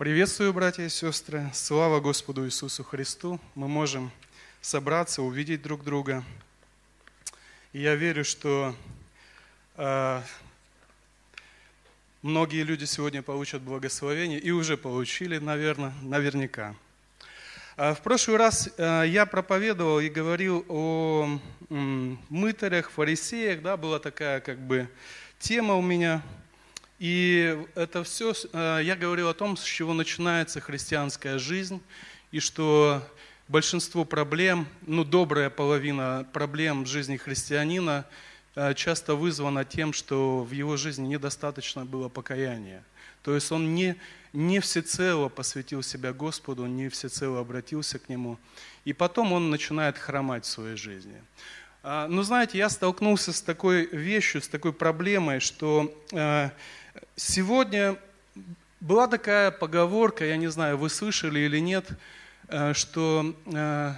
Приветствую, братья и сестры. Слава Господу Иисусу Христу. Мы можем собраться, увидеть друг друга. И я верю, что э, многие люди сегодня получат благословение и уже получили, наверное, наверняка. А в прошлый раз э, я проповедовал и говорил о э, мытарях, фарисеях, да, была такая как бы тема у меня – и это все, э, я говорил о том, с чего начинается христианская жизнь, и что большинство проблем, ну, добрая половина проблем в жизни христианина э, часто вызвана тем, что в его жизни недостаточно было покаяния. То есть он не, не всецело посвятил себя Господу, не всецело обратился к Нему. И потом он начинает хромать в своей жизни. А, но знаете, я столкнулся с такой вещью, с такой проблемой, что э, Сегодня была такая поговорка, я не знаю, вы слышали или нет, э, что э,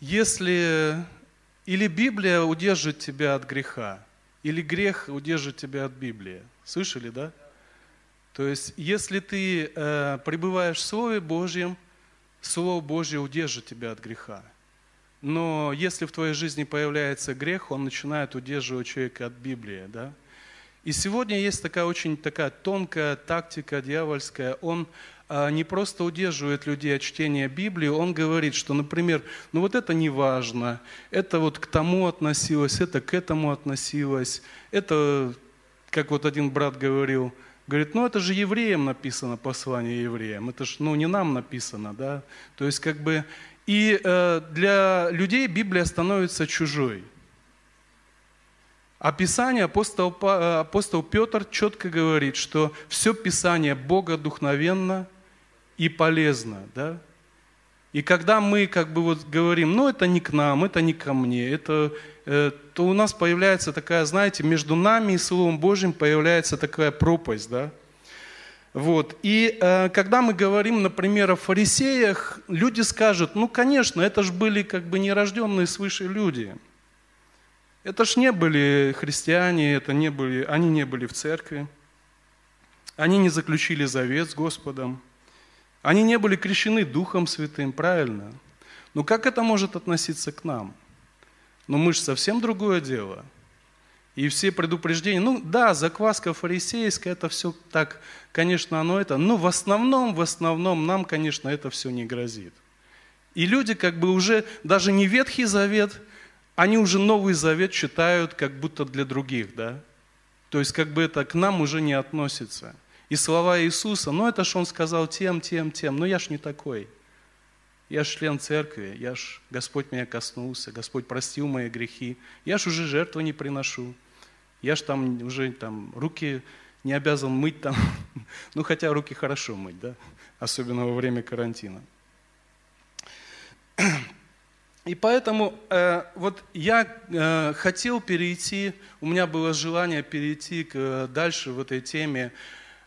если или Библия удержит тебя от греха, или грех удержит тебя от Библии. Слышали, да? То есть, если ты э, пребываешь в Слове Божьем, Слово Божье удержит тебя от греха. Но если в твоей жизни появляется грех, он начинает удерживать человека от Библии, да? И сегодня есть такая очень такая тонкая тактика дьявольская. Он а, не просто удерживает людей от чтения Библии, он говорит, что, например, ну вот это не важно, это вот к тому относилось, это к этому относилось, это, как вот один брат говорил, говорит, ну это же евреям написано, послание евреям, это же, ну не нам написано, да, то есть как бы, и э, для людей Библия становится чужой – а Писание, апостол, э, апостол Петр четко говорит, что все Писание Бога духновенно и полезно. Да? И когда мы как бы вот говорим, ну это не к нам, это не ко мне, это, э, то у нас появляется такая, знаете, между нами и Словом Божьим появляется такая пропасть. Да? Вот. И э, когда мы говорим, например, о фарисеях, люди скажут, ну конечно, это же были как бы нерожденные свыше люди – это ж не были христиане, это не были, они не были в церкви. Они не заключили завет с Господом. Они не были крещены Духом Святым, правильно? Но как это может относиться к нам? Но мы же совсем другое дело. И все предупреждения, ну да, закваска фарисейская, это все так, конечно, оно это, но в основном, в основном нам, конечно, это все не грозит. И люди как бы уже даже не Ветхий Завет – они уже Новый Завет читают как будто для других, да? То есть как бы это к нам уже не относится. И слова Иисуса, ну это ж Он сказал тем, тем, тем, но я ж не такой. Я ж член церкви, я ж, Господь меня коснулся, Господь простил мои грехи, я ж уже жертву не приношу, я ж там уже там руки не обязан мыть там, ну хотя руки хорошо мыть, да, особенно во время карантина. И поэтому э, вот я э, хотел перейти, у меня было желание перейти к, э, дальше в этой теме,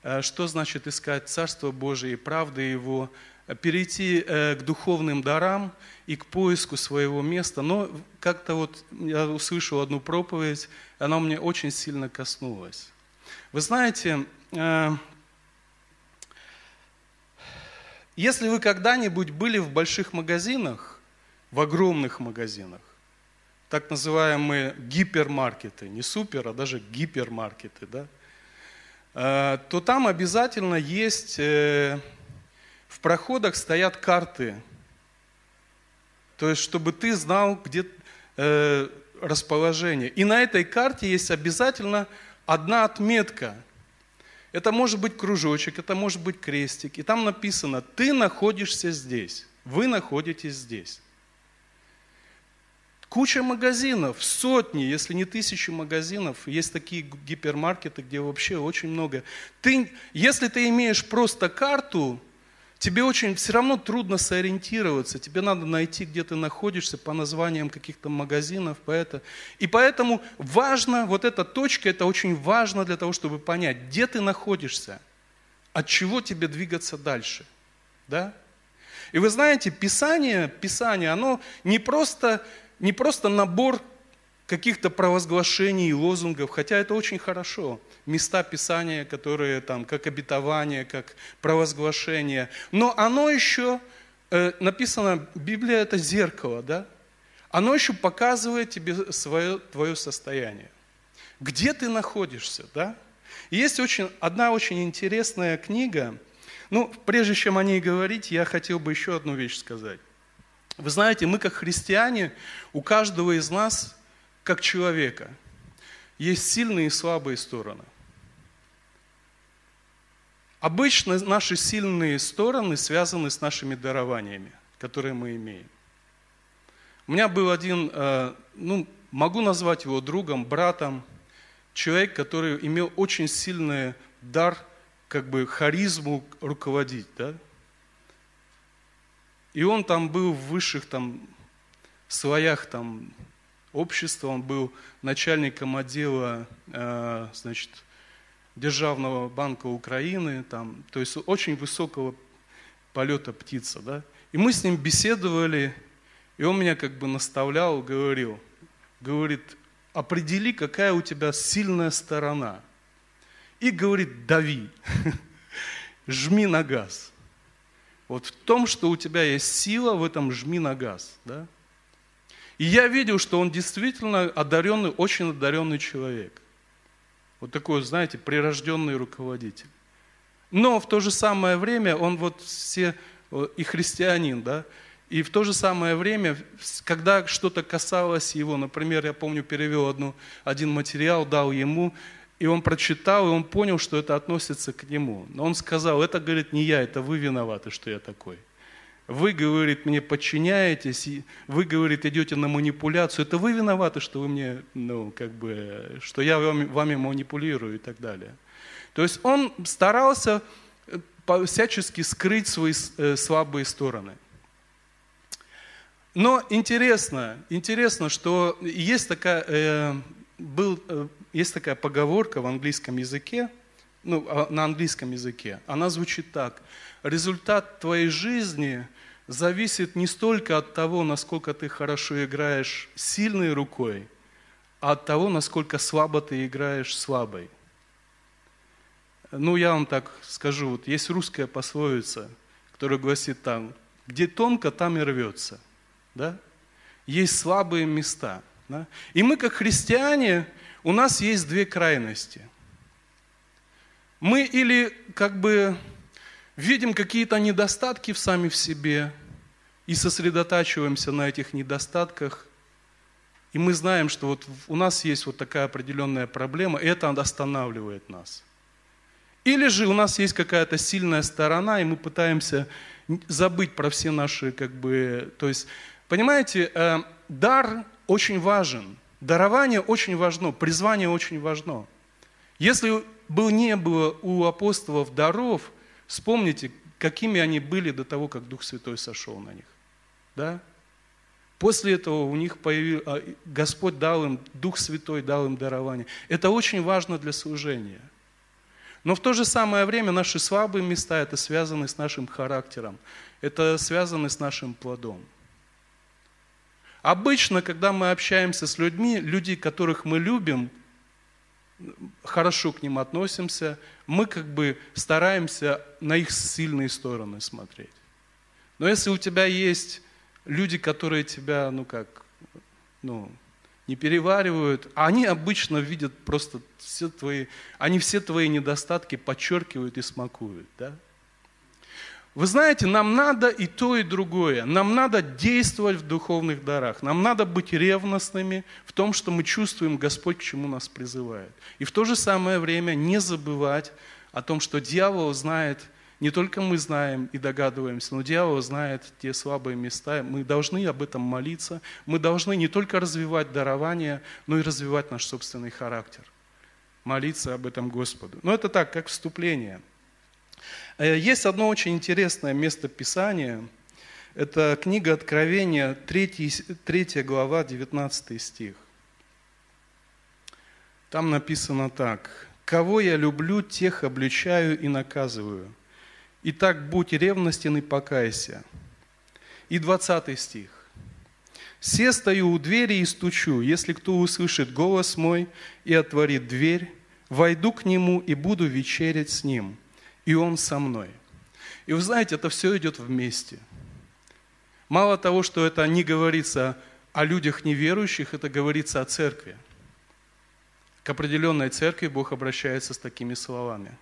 э, что значит искать Царство Божие и правды Его, перейти э, к духовным дарам и к поиску своего места. Но как-то вот я услышал одну проповедь, она мне очень сильно коснулась. Вы знаете, э, если вы когда-нибудь были в больших магазинах, в огромных магазинах, так называемые гипермаркеты, не супер, а даже гипермаркеты, да, э, то там обязательно есть, э, в проходах стоят карты, то есть чтобы ты знал, где э, расположение. И на этой карте есть обязательно одна отметка. Это может быть кружочек, это может быть крестик. И там написано, ты находишься здесь, вы находитесь здесь. Куча магазинов, сотни, если не тысячи магазинов. Есть такие гипермаркеты, где вообще очень много. Ты, если ты имеешь просто карту, тебе очень все равно трудно сориентироваться. Тебе надо найти, где ты находишься по названиям каких-то магазинов. Поэтому, и поэтому важно, вот эта точка, это очень важно для того, чтобы понять, где ты находишься, от чего тебе двигаться дальше. Да? И вы знаете, Писание, Писание, оно не просто не просто набор каких-то провозглашений и лозунгов, хотя это очень хорошо. Места Писания, которые там, как обетование, как провозглашение. Но оно еще, э, написано, Библия это зеркало, да? Оно еще показывает тебе свое, твое состояние. Где ты находишься, да? есть очень, одна очень интересная книга. Ну, прежде чем о ней говорить, я хотел бы еще одну вещь сказать. Вы знаете, мы как христиане, у каждого из нас, как человека, есть сильные и слабые стороны. Обычно наши сильные стороны связаны с нашими дарованиями, которые мы имеем. У меня был один, э, ну, могу назвать его другом, братом, человек, который имел очень сильный дар, как бы харизму руководить, да? И он там был в высших там слоях там общества, он был начальником отдела, э, значит, Державного банка Украины, там, то есть очень высокого полета птица, да. И мы с ним беседовали, и он меня как бы наставлял, говорил, говорит, определи, какая у тебя сильная сторона. И говорит, дави, жми на газ. Вот в том, что у тебя есть сила, в этом жми на газ. Да? И я видел, что он действительно одаренный, очень одаренный человек. Вот такой, знаете, прирожденный руководитель. Но в то же самое время он вот все, и христианин, да, и в то же самое время, когда что-то касалось его, например, я помню, перевел одну, один материал, дал ему, и он прочитал, и он понял, что это относится к нему. Но он сказал, это, говорит, не я, это вы виноваты, что я такой. Вы, говорит, мне подчиняетесь, вы, говорит, идете на манипуляцию. Это вы виноваты, что вы мне, ну, как бы, что я вами, вами манипулирую и так далее. То есть он старался э, всячески скрыть свои э, слабые стороны. Но интересно, интересно, что есть такая, э, был, э, есть такая поговорка в английском языке, ну, а, на английском языке. Она звучит так. Результат твоей жизни зависит не столько от того, насколько ты хорошо играешь сильной рукой, а от того, насколько слабо ты играешь слабой. Ну, я вам так скажу, вот есть русская пословица, которая гласит там, где тонко, там и рвется – да? Есть слабые места. Да? И мы, как христиане, у нас есть две крайности. Мы или как бы видим какие-то недостатки в сами в себе и сосредотачиваемся на этих недостатках, и мы знаем, что вот у нас есть вот такая определенная проблема, и это останавливает нас. Или же у нас есть какая-то сильная сторона, и мы пытаемся забыть про все наши, как бы, то есть Понимаете, э, дар очень важен, дарование очень важно, призвание очень важно. Если бы не было у апостолов даров, вспомните, какими они были до того, как Дух Святой сошел на них. Да? После этого у них появился, а, Господь дал им, Дух Святой дал им дарование. Это очень важно для служения. Но в то же самое время наши слабые места, это связаны с нашим характером, это связано с нашим плодом. Обычно, когда мы общаемся с людьми, люди, которых мы любим, хорошо к ним относимся, мы как бы стараемся на их сильные стороны смотреть. Но если у тебя есть люди, которые тебя, ну как, ну, не переваривают, а они обычно видят просто все твои, они все твои недостатки подчеркивают и смакуют, да? Вы знаете, нам надо и то, и другое. Нам надо действовать в духовных дарах. Нам надо быть ревностными в том, что мы чувствуем Господь, к чему нас призывает. И в то же самое время не забывать о том, что дьявол знает, не только мы знаем и догадываемся, но дьявол знает те слабые места. Мы должны об этом молиться. Мы должны не только развивать дарование, но и развивать наш собственный характер. Молиться об этом Господу. Но это так, как вступление – есть одно очень интересное место Писания. Это книга Откровения, 3, 3 глава, 19 стих. Там написано так. «Кого я люблю, тех обличаю и наказываю. Итак, будь ревностен и покайся». И 20 стих. «Се стою у двери и стучу, если кто услышит голос мой и отворит дверь, войду к нему и буду вечерять с ним, и он со мной». И вы знаете, это все идет вместе. Мало того, что это не говорится о людях неверующих, это говорится о церкви. К определенной церкви Бог обращается с такими словами.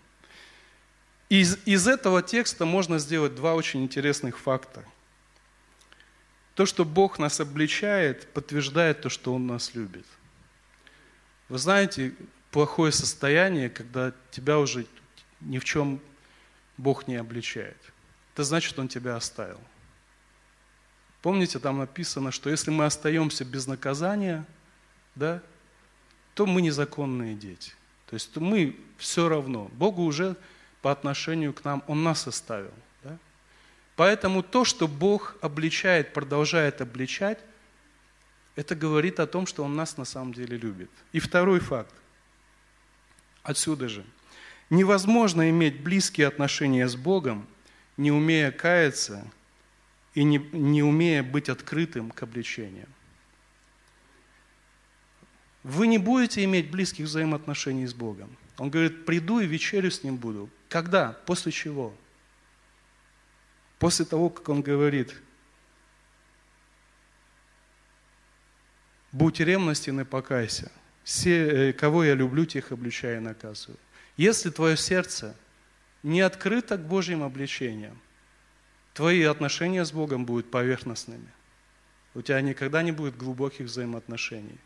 Из, из этого текста можно сделать два очень интересных факта. То, что Бог нас обличает, подтверждает то, что Он нас любит. Вы знаете, плохое состояние, когда тебя уже ни в чем Бог не обличает. Это значит, Он тебя оставил. Помните, там написано, что если мы остаемся без наказания, да, то мы незаконные дети. То есть мы все равно. Богу уже по отношению к нам, Он нас оставил. Да? Поэтому то, что Бог обличает, продолжает обличать, это говорит о том, что Он нас на самом деле любит. И второй факт. Отсюда же. Невозможно иметь близкие отношения с Богом, не умея каяться и не, не умея быть открытым к обличениям. Вы не будете иметь близких взаимоотношений с Богом. Он говорит, приду и вечерю с Ним буду. Когда? После чего? После того, как Он говорит, будь ревностен и покайся. Все, э, кого я люблю, тех обличаю и наказываю. Если твое сердце не открыто к Божьим обличениям, твои отношения с Богом будут поверхностными. У тебя никогда не будет глубоких взаимоотношений.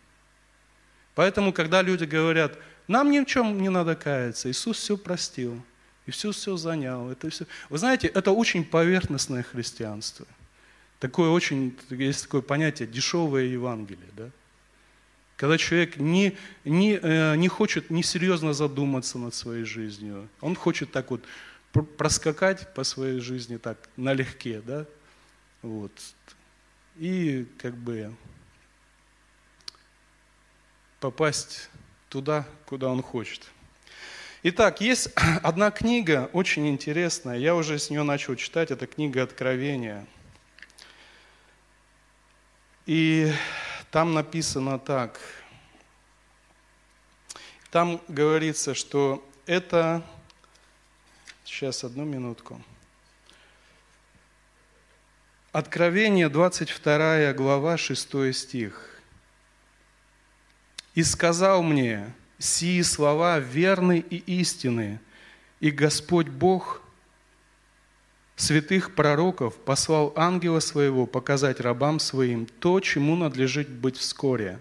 Поэтому, когда люди говорят, нам ни в чем не надо каяться, Иисус все простил, Иисус все занял. Это все... Вы знаете, это очень поверхностное христианство. Такое очень, есть такое понятие, дешевое Евангелие. Да? Когда человек не, не, э, не хочет несерьезно задуматься над своей жизнью, он хочет так вот проскакать по своей жизни так налегке, да, вот, и как бы попасть туда, куда он хочет. Итак, есть одна книга, очень интересная, я уже с нее начал читать, это книга Откровения. И там написано так. Там говорится, что это... Сейчас, одну минутку. Откровение, 22 глава, 6 стих. «И сказал мне, сии слова верны и истинны, и Господь Бог святых пророков послал ангела своего показать рабам своим то, чему надлежит быть вскоре.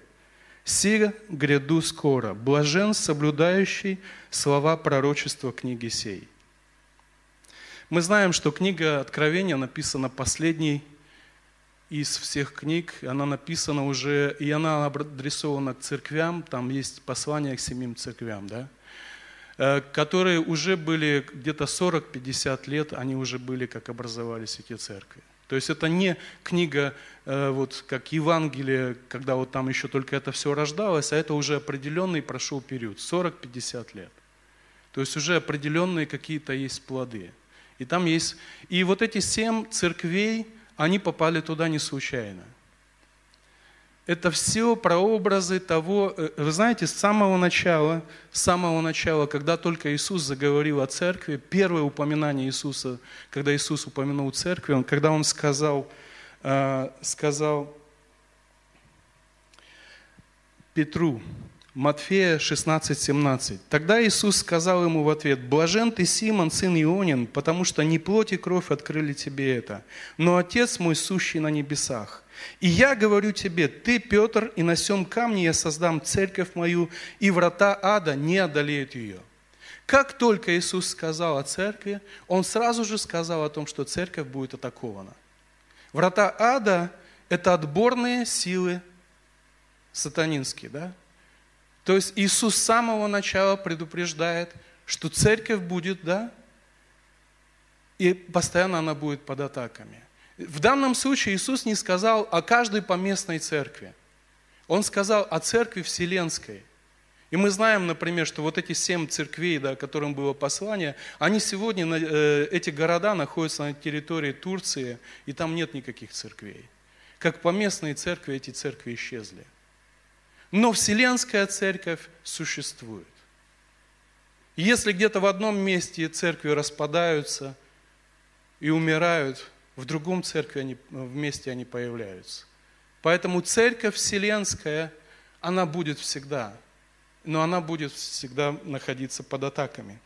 «Сия гряду скоро, блажен соблюдающий слова пророчества книги сей». Мы знаем, что книга Откровения написана последней из всех книг. Она написана уже, и она адресована к церквям. Там есть послание к семим церквям, да? Э, которые уже были где-то 40-50 лет, они уже были, как образовались эти церкви. То есть это не книга, э, вот как Евангелие, когда вот там еще только это все рождалось, а это уже определенный прошел период, 40-50 лет. То есть уже определенные какие-то есть плоды. И там есть... И вот эти семь церквей, они попали туда не случайно – это все прообразы того, э, вы знаете, с самого начала, с самого начала, когда только Иисус заговорил о церкви, первое упоминание Иисуса, когда Иисус упомянул церкви, он, когда он сказал, э, сказал Петру, Матфея 16, 17. Тогда Иисус сказал ему в ответ, «Блажен ты, Симон, сын Ионин, потому что не плоть и кровь открыли тебе это, но Отец мой, сущий на небесах. И я говорю тебе, ты, Петр, и на сем камне я создам церковь мою, и врата ада не одолеют ее. Как только Иисус сказал о церкви, Он сразу же сказал о том, что церковь будет атакована. Врата ада – это отборные силы сатанинские, да? То есть Иисус с самого начала предупреждает, что церковь будет, да, и постоянно она будет под атаками. В данном случае Иисус не сказал о каждой поместной церкви. Он сказал о церкви вселенской. И мы знаем, например, что вот эти семь церквей, да, которым было послание, они сегодня, э, эти города находятся на территории Турции, и там нет никаких церквей. как поместные церкви эти церкви исчезли. Но Вселенская церковь существует. Если где-то в одном месте церкви распадаются и умирают, в другом церкви они, вместе они появляются. Поэтому церковь вселенская, она будет всегда, но она будет всегда находиться под атаками.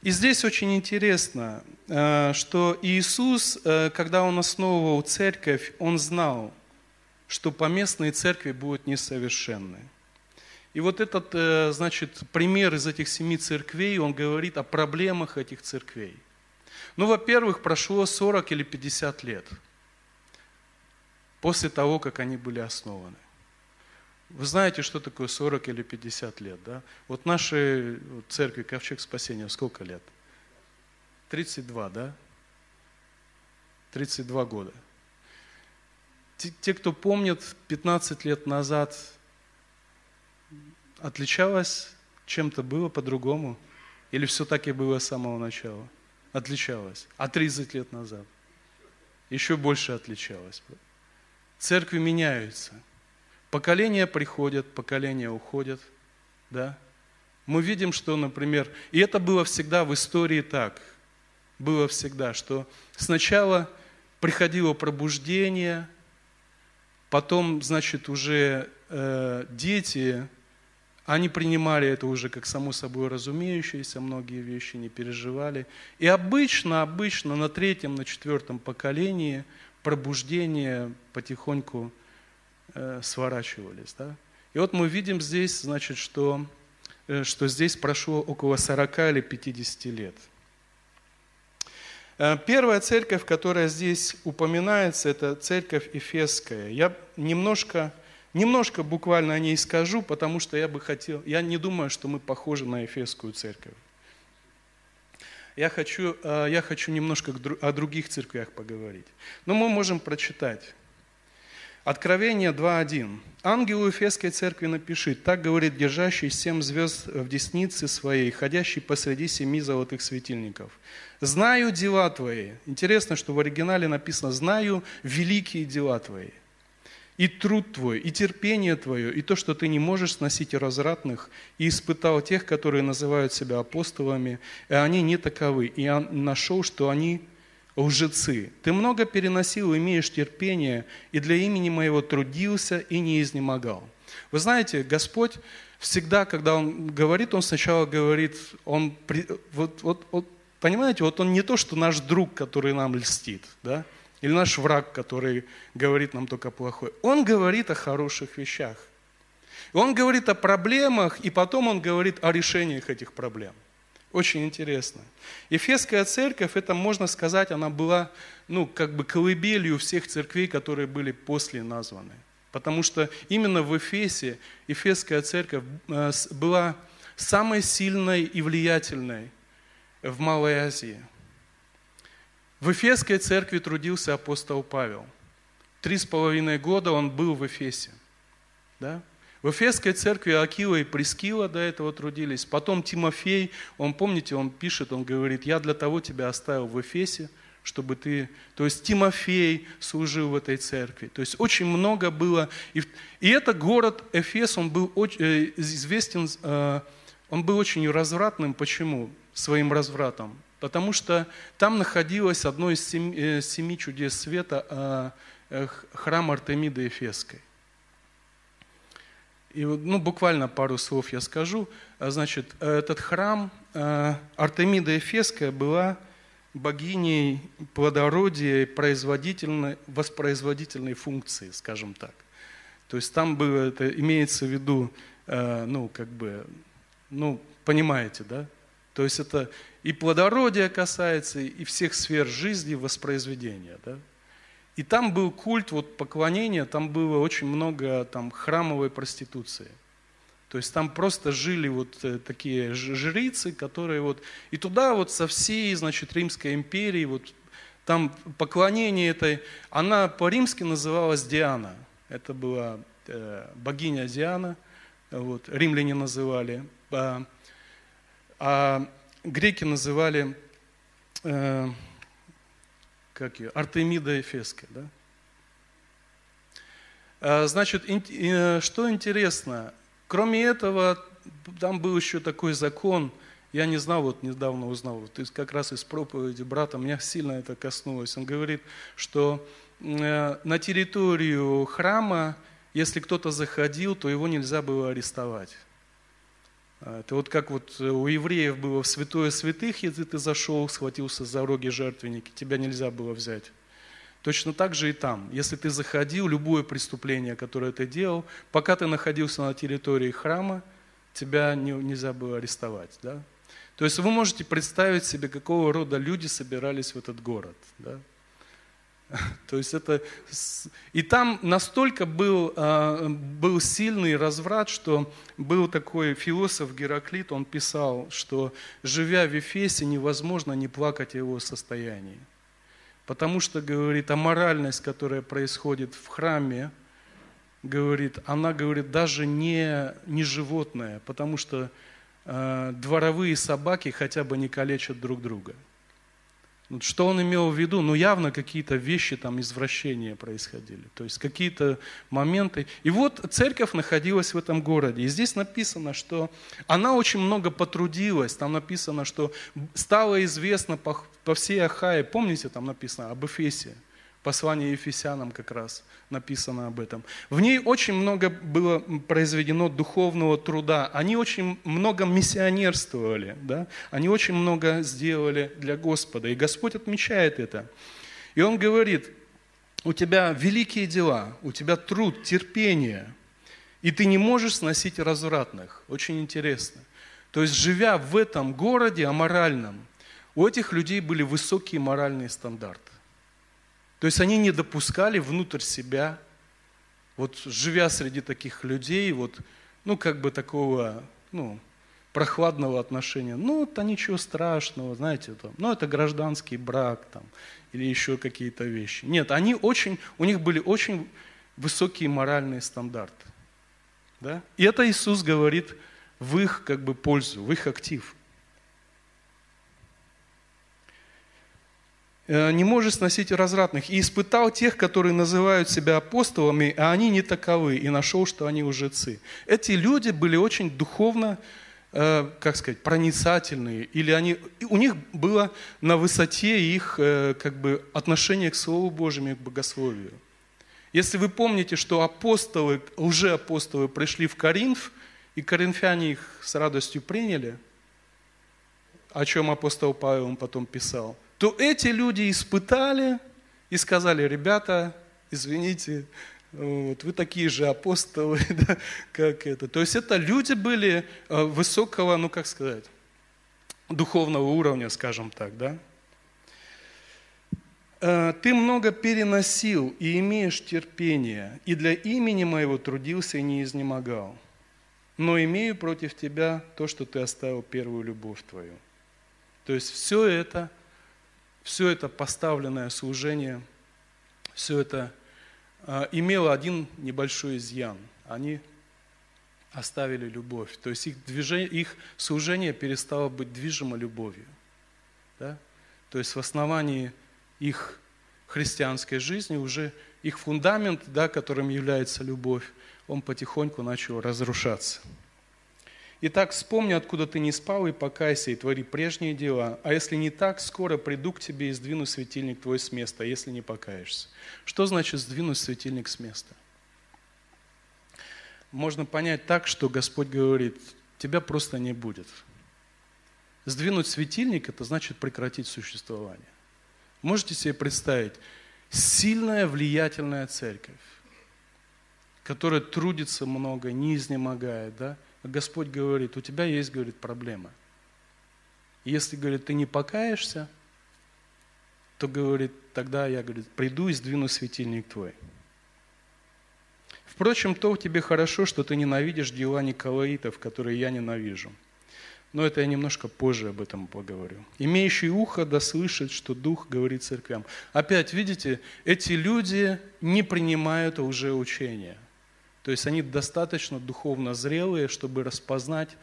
И здесь очень интересно, э, что Иисус, э, когда Он основывал церковь, Он знал, что поместные церкви будут несовершенны. И вот этот, э, значит, пример из этих семи церквей, он говорит о проблемах этих церквей. Ну, во-первых, прошло 40 или 50 лет после того, как они были основаны. Вы знаете, что такое 40 или 50 лет, да? Вот нашей церкви Ковчег Спасения сколько лет? 32, да? 32 года. Те, кто помнит, 15 лет назад отличалось чем-то было по-другому? Или все так и было с самого начала? Отличалось. А 30 лет назад? Еще больше отличалось. Церкви меняются. Поколения приходят, поколения уходят. Да? Мы видим, что, например, и это было всегда в истории так, было всегда, что сначала приходило пробуждение, потом, значит, уже э, дети они принимали это уже как само собой разумеющееся, многие вещи не переживали. И обычно, обычно на третьем, на четвертом поколении пробуждение потихоньку э, сворачивались. Да? И вот мы видим здесь, значит, что, э, что здесь прошло около 40 или 50 лет. Э, первая церковь, которая здесь упоминается, это церковь Эфесская. Я немножко Немножко буквально о ней скажу, потому что я бы хотел, я не думаю, что мы похожи на Ефесскую церковь. Я хочу, э, я хочу немножко о других церквях поговорить. Но мы можем прочитать. Откровение 2.1. Ангелу Ефесской церкви напиши, так говорит держащий семь звезд в деснице своей, ходящий посреди семи золотых светильников. Знаю дела твои. Интересно, что в оригинале написано, знаю великие дела твои и труд твой, и терпение твое, и то, что ты не можешь сносить развратных, и испытал тех, которые называют себя апостолами, и они не таковы, и я нашел, что они лжецы. Ты много переносил, имеешь терпение, и для имени моего трудился и не изнемогал. Вы знаете, Господь всегда, когда Он говорит, Он сначала говорит, Он, вот, вот, вот, понимаете, вот Он не то, что наш друг, который нам льстит, да, или наш враг, который говорит нам только плохое. Он говорит о хороших вещах. Он говорит о проблемах, и потом он говорит о решениях этих проблем. Очень интересно. Ефесская церковь, это можно сказать, она была, ну, как бы колыбелью всех церквей, которые были после названы. Потому что именно в Эфесе Ефесская церковь э, была самой сильной и влиятельной в Малой Азии. В Эфесской церкви трудился апостол Павел. Три с половиной года он был в Эфесе. Да? В Эфесской церкви Акила и Прескила до этого трудились. Потом Тимофей, он, помните, он пишет, он говорит, я для того тебя оставил в Эфесе, чтобы ты... То есть Тимофей служил в этой церкви. То есть очень много было. И, и это город Эфес, он был очень, э, известен, э, он был очень развратным. Почему? Своим развратом. Потому что там находилось одно из семи, э, чудес света, а, э, храм Артемиды Эфесской. И ну, буквально пару слов я скажу. А, значит, этот храм а, Артемида Эфесская была богиней плодородия и производительной, воспроизводительной функции, скажем так. То есть там было, это имеется в виду, ну, как бы, ну, понимаете, да? То есть это и плодородие касается, и всех сфер жизни, воспроизведения. Да? И там был культ вот, поклонения, там было очень много там, храмовой проституции. То есть там просто жили вот э, такие жрицы, которые вот... И туда вот со всей, значит, Римской империи, вот там поклонение этой... Она по-римски называлась Диана. Это была э, богиня Диана, вот, римляне называли. А, а греки называли, э, как ее, Артемида Эфеская, да? А, значит, э, что интересно, кроме этого, там был еще такой закон, я не знал, вот недавно узнал, вот как раз из проповеди брата, меня сильно это коснулось. Он говорит, что э, на территорию храма, если кто-то заходил, то его нельзя было арестовать. А, это вот как вот у евреев было в святое святых, если ты зашел, схватился за роги жертвенники, тебя нельзя было взять. Точно так же и там. Если ты заходил, любое преступление, которое ты делал, пока ты находился на территории храма, тебя не, нельзя было арестовать. Да? То есть вы можете представить себе, какого рода люди собирались в этот город. Да? То есть это... И там настолько был, а, был сильный разврат, что был такой философ Гераклит, он писал, что живя в Эфесе, невозможно не плакать о его состоянии. Потому что, говорит, аморальность, которая происходит в храме, говорит, она, говорит, даже не, не животное, потому что э, дворовые собаки хотя бы не калечат друг друга. Что он имел в виду? Ну, явно какие-то вещи, там, извращения происходили. То есть какие-то моменты. И вот церковь находилась в этом городе. И здесь написано, что она очень много потрудилась. Там написано, что стало известно по, по всей Ахае. Помните, там написано об Эфесе. Послание Ефесянам как раз написано об этом. В ней очень много было произведено духовного труда. Они очень много миссионерствовали. Да? Они очень много сделали для Господа. И Господь отмечает это. И Он говорит, у тебя великие дела, у тебя труд, терпение, и ты не можешь сносить развратных. Очень интересно. То есть, живя в этом городе аморальном, у этих людей были высокие моральные стандарты. То есть они не допускали внутрь себя, вот живя среди таких людей, вот, ну, как бы такого, ну, прохладного отношения. Ну, это ничего страшного, знаете, там, ну, это гражданский брак там, или еще какие-то вещи. Нет, они очень, у них были очень высокие моральные стандарты. Да? И это Иисус говорит в их как бы пользу, в их актив. Не может сносить развратных. И испытал тех, которые называют себя апостолами, а они не таковы, и нашел, что они лжецы. Эти люди были очень духовно, э, как сказать, проницательные, или они, у них было на высоте их э, как бы, отношение к Слову Божьему и к богословию. Если вы помните, что апостолы, лжеапостолы пришли в Коринф, и коринфяне их с радостью приняли, о чем апостол Павел потом писал – то эти люди испытали и сказали, ребята, извините, вот, вы такие же апостолы, да, как это. То есть это люди были э, высокого, ну как сказать, духовного уровня, скажем так, да. Э, ты много переносил и имеешь терпение, и для имени моего трудился и не изнемогал. Но имею против тебя то, что ты оставил первую любовь твою. То есть все это все это поставленное служение, все это э, имело один небольшой изъян. Они оставили любовь. То есть их, движение, их служение перестало быть движимо любовью. Да? То есть в основании их христианской жизни уже их фундамент, да, которым является любовь, он потихоньку начал разрушаться. Итак, вспомни, откуда ты не спал, и покайся, и твори прежние дела. А если не так, скоро приду к тебе и сдвину светильник твой с места, если не покаешься. Что значит сдвинуть светильник с места? Можно понять так, что Господь говорит, тебя просто не будет. Сдвинуть светильник – это значит прекратить существование. Можете себе представить, сильная, влиятельная церковь, которая трудится много, не изнемогает, да, Господь говорит, у тебя есть, говорит, проблема. Если, говорит, ты не покаешься, то, говорит, тогда я, говорит, приду и сдвину светильник твой. Впрочем, то тебе хорошо, что ты ненавидишь дела Николаитов, которые я ненавижу. Но это я немножко позже об этом поговорю. Имеющий ухо да слышит, что Дух говорит церквям. Опять, видите, эти люди не принимают уже учения – то есть они достаточно духовно зрелые, чтобы распознать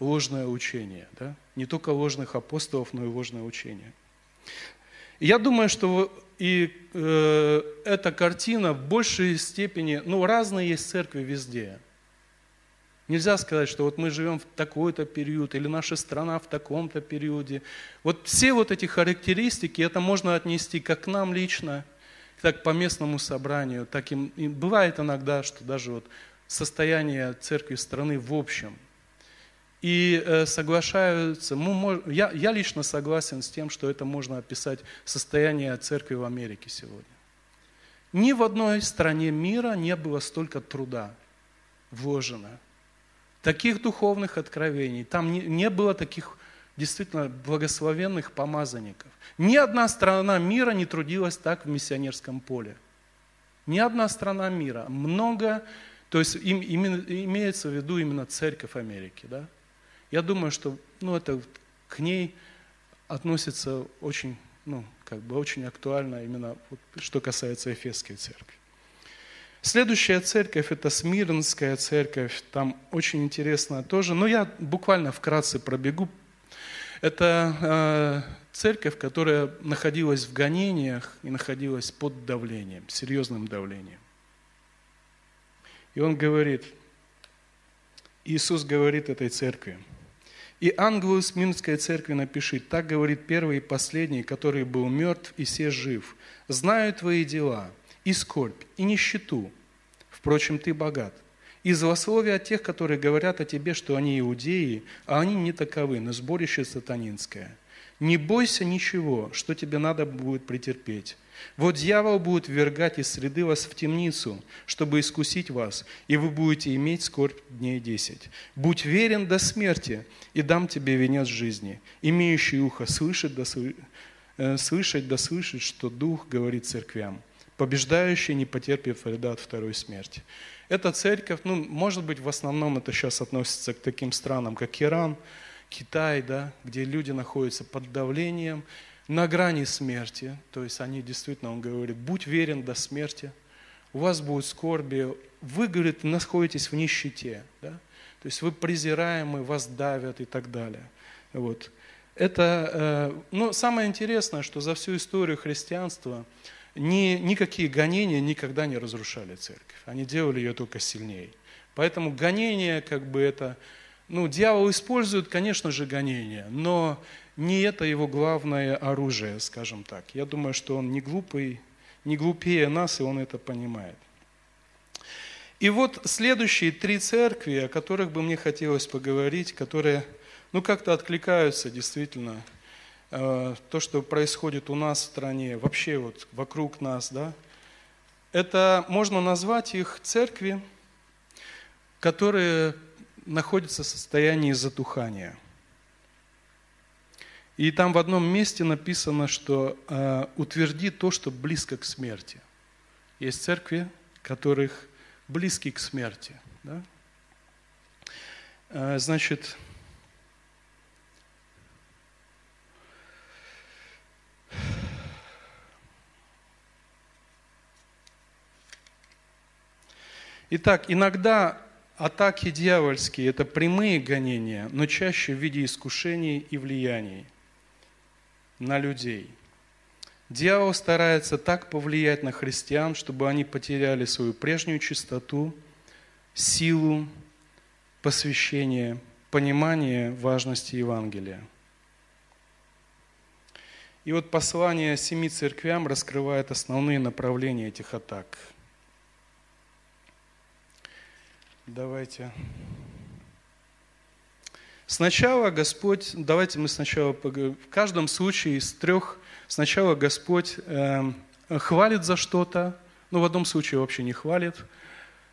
ложное учение. Да? Не только ложных апостолов, но и ложное учение. Я думаю, что и э, эта картина в большей степени, ну, разные есть церкви везде. Нельзя сказать, что вот мы живем в такой-то период, или наша страна в таком-то периоде. Вот все вот эти характеристики, это можно отнести как к нам лично, так по местному собранию, так и, и бывает иногда, что даже вот состояние церкви страны в общем – и э, соглашаются, ну, я, я лично согласен с тем, что это можно описать состояние церкви в Америке сегодня. Ни в одной стране мира не было столько труда вложено, таких духовных откровений, там не, не было таких действительно благословенных помазанников. Ни одна страна мира не трудилась так в миссионерском поле. Ни одна страна мира. Много, то есть им, именно, имеется в виду именно церковь Америки, да? Я думаю, что ну, это к ней относится очень, ну, как бы очень актуально именно вот, что касается Эфесской церкви. Следующая церковь – это Смирнская церковь. Там очень интересно тоже. Но я буквально вкратце пробегу. Это э, церковь, которая находилась в гонениях и находилась под давлением, серьезным давлением. И он говорит, Иисус говорит этой церкви – и ангелу Смирнской церкви напиши, так говорит первый и последний, который был мертв и все жив. Знаю твои дела, и скорбь, и нищету. Впрочем, ты богат. И злословие от тех, которые говорят о тебе, что они иудеи, а они не таковы, но сборище сатанинское. Не бойся ничего, что тебе надо будет претерпеть. Вот дьявол будет ввергать из среды вас в темницу, чтобы искусить вас, и вы будете иметь скорбь дней десять. Будь верен до смерти, и дам тебе венец жизни. Имеющий ухо слышать да, э, слышать да слышать, что Дух говорит церквям. Побеждающий не потерпит вреда от второй смерти. Эта церковь, ну, может быть, в основном это сейчас относится к таким странам, как Иран, Китай, да, где люди находятся под давлением, на грани смерти, то есть они действительно, он говорит, будь верен до смерти, у вас будет скорби, вы, говорит, находитесь в нищете, да? то есть вы презираемы, вас давят и так далее. Вот. Это, э, ну, самое интересное, что за всю историю христианства ни, никакие гонения никогда не разрушали церковь, они делали ее только сильнее. Поэтому гонение, как бы это, ну, дьявол использует, конечно же, гонение, но не это его главное оружие, скажем так. Я думаю, что он не глупый, не глупее нас, и он это понимает. И вот следующие три церкви, о которых бы мне хотелось поговорить, которые, ну, как-то откликаются действительно, то, что происходит у нас в стране, вообще вот вокруг нас, да, это можно назвать их церкви, которые находятся в состоянии затухания – и там в одном месте написано, что э, утверди то, что близко к смерти. Есть церкви, которых близки к смерти. Да? Э, значит, Итак, иногда атаки дьявольские – это прямые гонения, но чаще в виде искушений и влияний – на людей. Дьявол старается так повлиять на христиан, чтобы они потеряли свою прежнюю чистоту, силу, посвящение, понимание важности Евангелия. И вот послание семи церквям раскрывает основные направления этих атак. Давайте. Сначала Господь, давайте мы сначала поговорим, в каждом случае из трех, сначала Господь э, хвалит за что-то, ну в одном случае вообще не хвалит,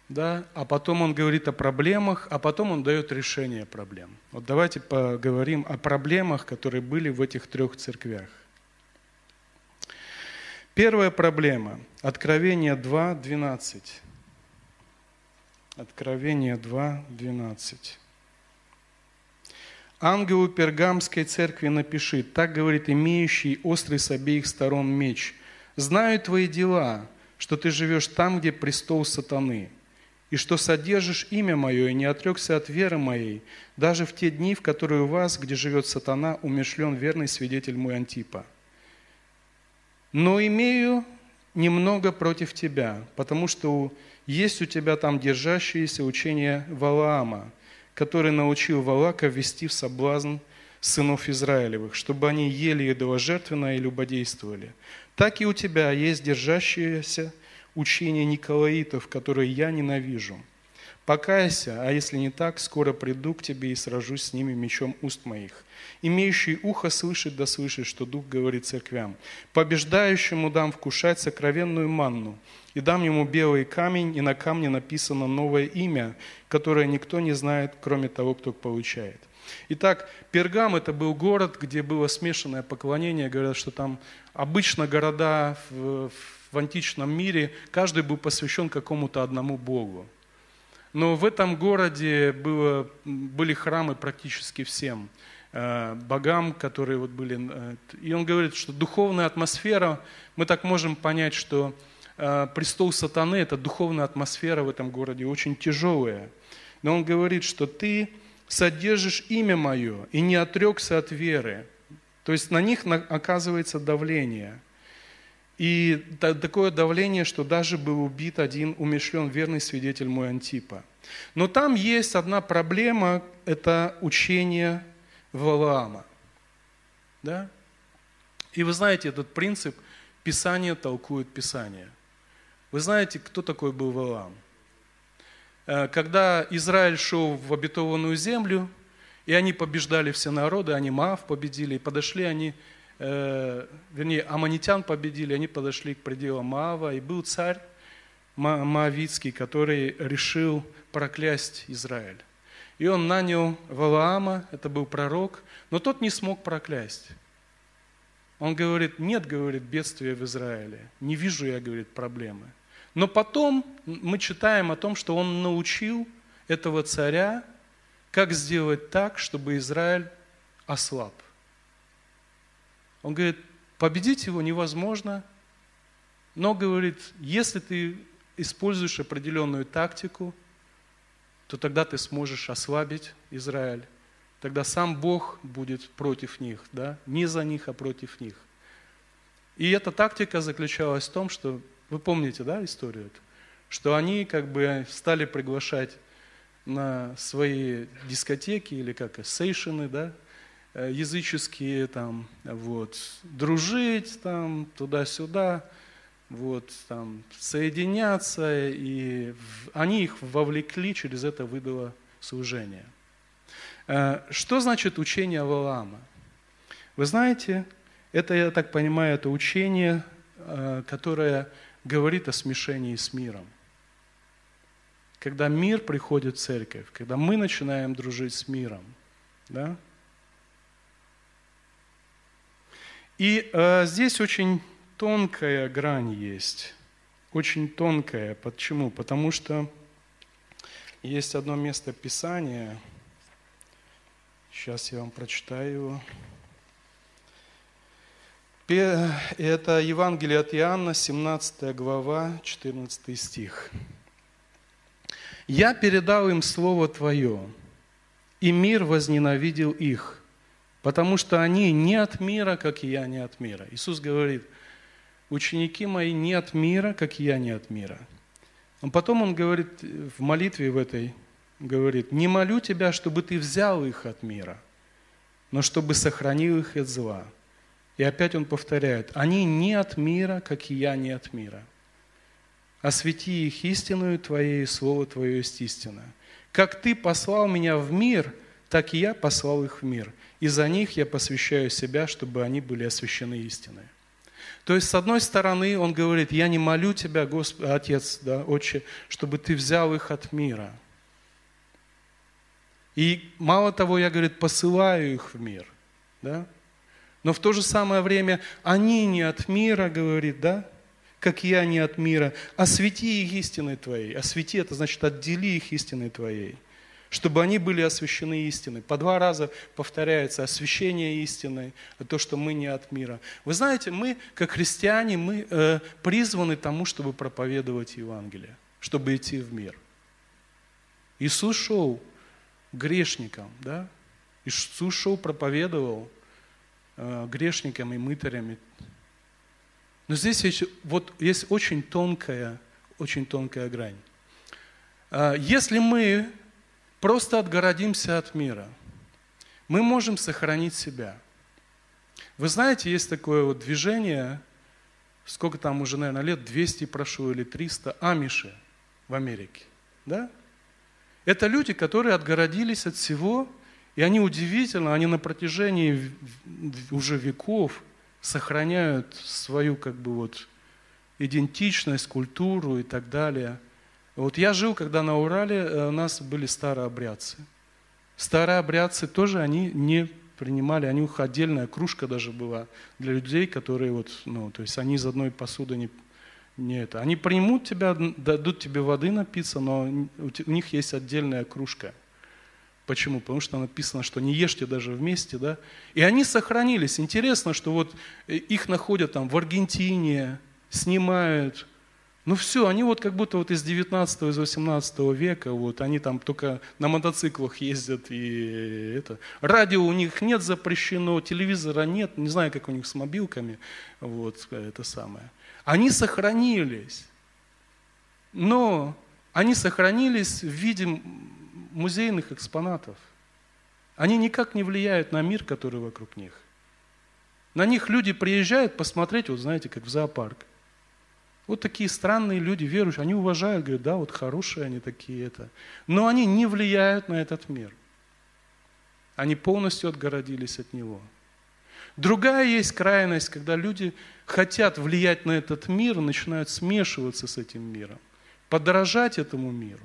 да, а потом Он говорит о проблемах, а потом Он дает решение проблем. Вот давайте поговорим о проблемах, которые были в этих трех церквях. Первая проблема. Откровение 2.12. Откровение 2.12. Ангелу Пергамской церкви напиши, так говорит имеющий острый с обеих сторон меч. Знаю твои дела, что ты живешь там, где престол сатаны, и что содержишь имя мое, и не отрекся от веры моей, даже в те дни, в которые у вас, где живет сатана, умешлен верный свидетель мой Антипа. Но имею немного против тебя, потому что есть у тебя там держащееся учение Валаама, который научил Валака ввести в соблазн сынов Израилевых, чтобы они ели идоложертвенно и любодействовали. Так и у тебя есть держащееся учение Николаитов, которые я ненавижу. Покайся, а если не так, скоро приду к тебе и сражусь с ними мечом уст моих. Имеющий ухо слышит да слышит, что Дух говорит церквям. Побеждающему дам вкушать сокровенную манну, и дам ему белый камень, и на камне написано новое имя, которое никто не знает, кроме того, кто получает. Итак, Пергам – это был город, где было смешанное поклонение. Говорят, что там обычно города в, в античном мире, каждый был посвящен какому-то одному богу. Но в этом городе было, были храмы практически всем э, богам, которые вот были. Э, и он говорит, что духовная атмосфера, мы так можем понять, что э, престол сатаны – это духовная атмосфера в этом городе, очень тяжелая. Но он говорит, что ты содержишь имя мое и не отрекся от веры. То есть на них оказывается давление. И такое давление, что даже был убит один умешлен верный свидетель мой Антипа. Но там есть одна проблема, это учение Валаама. Да? И вы знаете этот принцип, Писание толкует Писание. Вы знаете, кто такой был Валаам? Э, когда Израиль шел в обетованную землю, и они побеждали все народы, они Маав победили, и подошли они, э, вернее, аманитян победили, они подошли к пределам Маава, и был царь Маавицкий, который решил проклясть Израиль. И он нанял Валаама, это был пророк, но тот не смог проклясть. Он говорит, нет, говорит, бедствия в Израиле, не вижу я, говорит, проблемы. Но потом мы читаем о том, что он научил этого царя, как сделать так, чтобы Израиль ослаб. Он говорит, победить его невозможно, но говорит, если ты используешь определенную тактику, то тогда ты сможешь ослабить Израиль. Тогда сам Бог будет против них, да? не за них, а против них. И эта тактика заключалась в том, что вы помните, да, историю? Что они как бы стали приглашать на свои дискотеки или как сейшины, да, языческие там, вот, дружить там туда-сюда, вот, там, соединяться, и они их вовлекли через это выдало служение. Э, что значит учение Валаама? Вы знаете, это, я так понимаю, это учение, э, которое говорит о смешении с миром. Когда мир приходит в церковь, когда мы начинаем дружить с миром, да? И э, здесь очень тонкая грань есть, очень тонкая. Почему? Потому что есть одно место Писания, сейчас я вам прочитаю его. Это Евангелие от Иоанна, 17 глава, 14 стих. «Я передал им Слово Твое, и мир возненавидел их, потому что они не от мира, как и я не от мира». Иисус говорит, ученики мои не от мира, как и я не от мира. Но потом он говорит в молитве в этой, говорит, не молю тебя, чтобы ты взял их от мира, но чтобы сохранил их от зла. И опять он повторяет, они не от мира, как и я не от мира. Освети их истинную Твоей, и Слово Твое есть истина. Как Ты послал меня в мир, так и я послал их в мир. И за них я посвящаю себя, чтобы они были освящены истиной. То есть, с одной стороны, он говорит, я не молю тебя, Господь, Отец, да, Отче, чтобы ты взял их от мира. И мало того, я, говорит, посылаю их в мир. Да? Но в то же самое время они не от мира, говорит, да? Как я не от мира. Освети их истиной Твоей. Освети, это значит, отдели их истиной Твоей. Чтобы они были освящены истиной. По два раза повторяется освящение истиной, то, что мы не от мира. Вы знаете, мы, как христиане, мы э, призваны тому, чтобы проповедовать Евангелие, чтобы идти в мир. Иисус шел грешникам, да? Иисус шел, проповедовал, Э, грешникам и мытарям. Но здесь есть, вот, есть очень тонкая, очень тонкая грань. А, если мы просто отгородимся от мира, мы можем сохранить себя. Вы знаете, есть такое вот движение, сколько там уже, наверное, лет, 200 прошло или 300, амиши в Америке. Да? Это люди, которые отгородились от всего, и они удивительно, они на протяжении уже веков сохраняют свою как бы вот идентичность, культуру и так далее. Вот я жил, когда на Урале э, у нас были старообрядцы. Старообрядцы тоже они не принимали, они у них отдельная кружка даже была для людей, которые вот, ну, то есть они из одной посуды не, не это. Они примут тебя, дадут тебе воды напиться, но у них есть отдельная кружка. Почему? Потому что написано, что не ешьте даже вместе, да? И они сохранились. Интересно, что вот э, их находят там в Аргентине, снимают, ну все, они вот как будто вот из 19 из 18 века, вот они там только на мотоциклах ездят и это. Радио у них нет запрещено, телевизора нет, не знаю, как у них с мобилками, вот это самое. Они сохранились, но они сохранились в виде музейных экспонатов. Они никак не влияют на мир, который вокруг них. На них люди приезжают посмотреть, вот знаете, как в зоопарк. Вот такие странные люди, верующие, они уважают, говорят, да, вот хорошие они такие это. Но они не влияют на этот мир. Они полностью отгородились от него. Другая есть крайность, когда люди хотят влиять на этот мир, начинают смешиваться с этим миром, подражать этому миру.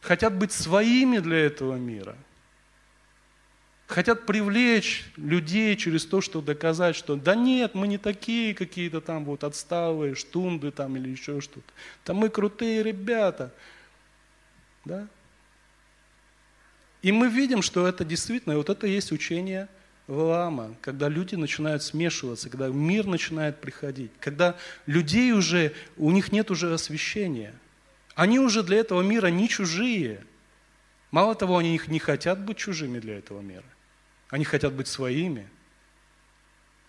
Хотят быть своими для этого мира – хотят привлечь людей через то, что доказать, что да нет, мы не такие какие-то там вот отсталые, штунды там или еще что-то. Там мы крутые ребята. Да? И мы видим, что это действительно, вот это есть учение Валаама, когда люди начинают смешиваться, когда мир начинает приходить, когда людей уже, у них нет уже освящения. Они уже для этого мира не чужие. Мало того, они не хотят быть чужими для этого мира. Они хотят быть своими.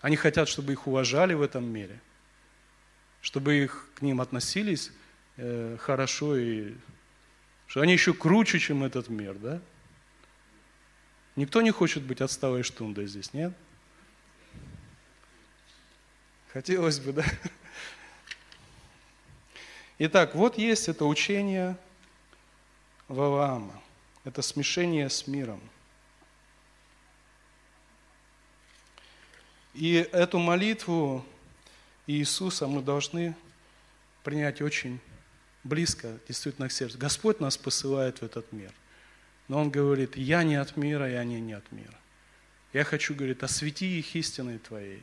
Они хотят, чтобы их уважали в этом мире, чтобы их к ним относились э, хорошо и что они еще круче, чем этот мир, да? Никто не хочет быть отсталой штундой здесь, нет? Хотелось бы, да? Итак, вот есть это учение Ваваама. Это смешение с миром. И эту молитву Иисуса мы должны принять очень близко, действительно к сердцу. Господь нас посылает в этот мир. Но Он говорит, я не от мира, и они не от мира. Я хочу, говорит, освети их истиной Твоей,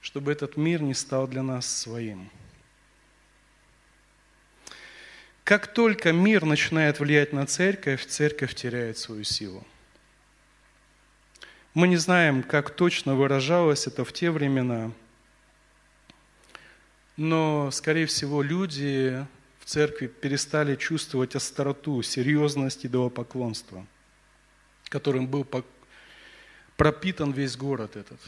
чтобы этот мир не стал для нас своим. Как только мир начинает влиять на церковь, церковь теряет свою силу. Мы не знаем, как точно выражалось это в те времена, но, скорее всего, люди в церкви перестали чувствовать остроту, серьезность идолопоклонства, которым был пропитан весь город этот.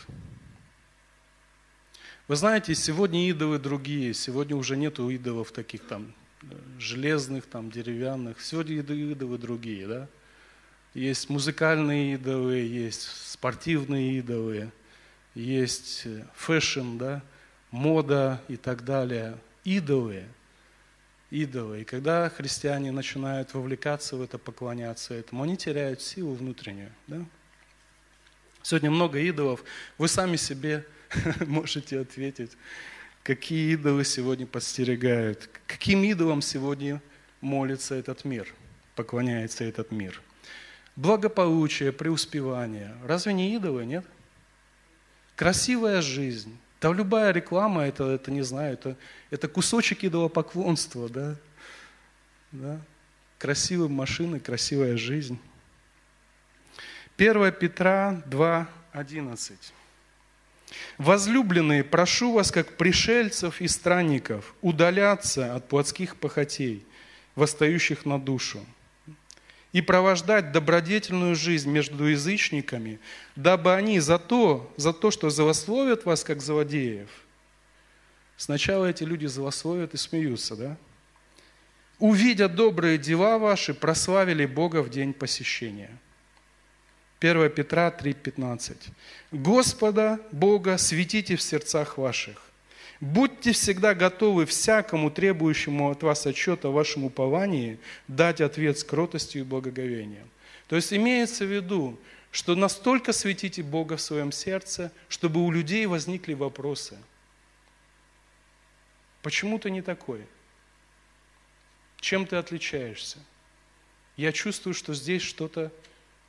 Вы знаете, сегодня идолы другие, сегодня уже нету идолов таких там э, железных, там деревянных, сегодня идолы другие, да? Есть музыкальные идолы, есть спортивные идолы, есть э, fashion, да, мода и так далее. Идолы, идолы. И когда христиане начинают вовлекаться в это, поклоняться этому, они теряют силу внутреннюю. Да? Сегодня много идолов. Вы сами себе можете ответить, какие идолы сегодня подстерегают, каким идолам сегодня молится этот мир, поклоняется этот мир – благополучие, преуспевание. Разве не идолы, нет? Красивая жизнь. Да любая реклама, это, это не знаю, это, это кусочек идолопоклонства, да? да? Красивые машины, красивая жизнь. 1 Петра 2, 11. Возлюбленные, прошу вас, как пришельцев и странников, удаляться от плотских похотей, восстающих на душу, и провождать добродетельную жизнь между язычниками, дабы они за то, за то, что злословят вас, как злодеев, Сначала эти люди злословят и смеются, да? Увидя добрые дела ваши, прославили Бога в день посещения. 1 Петра 3,15. Господа Бога светите в сердцах ваших. Будьте всегда готовы всякому требующему от вас отчета о вашем уповании дать ответ с кротостью и благоговением. То есть имеется в виду, что настолько светите Бога в своем сердце, чтобы у людей возникли вопросы. Почему ты не такой? Чем ты отличаешься? Я чувствую, что здесь что-то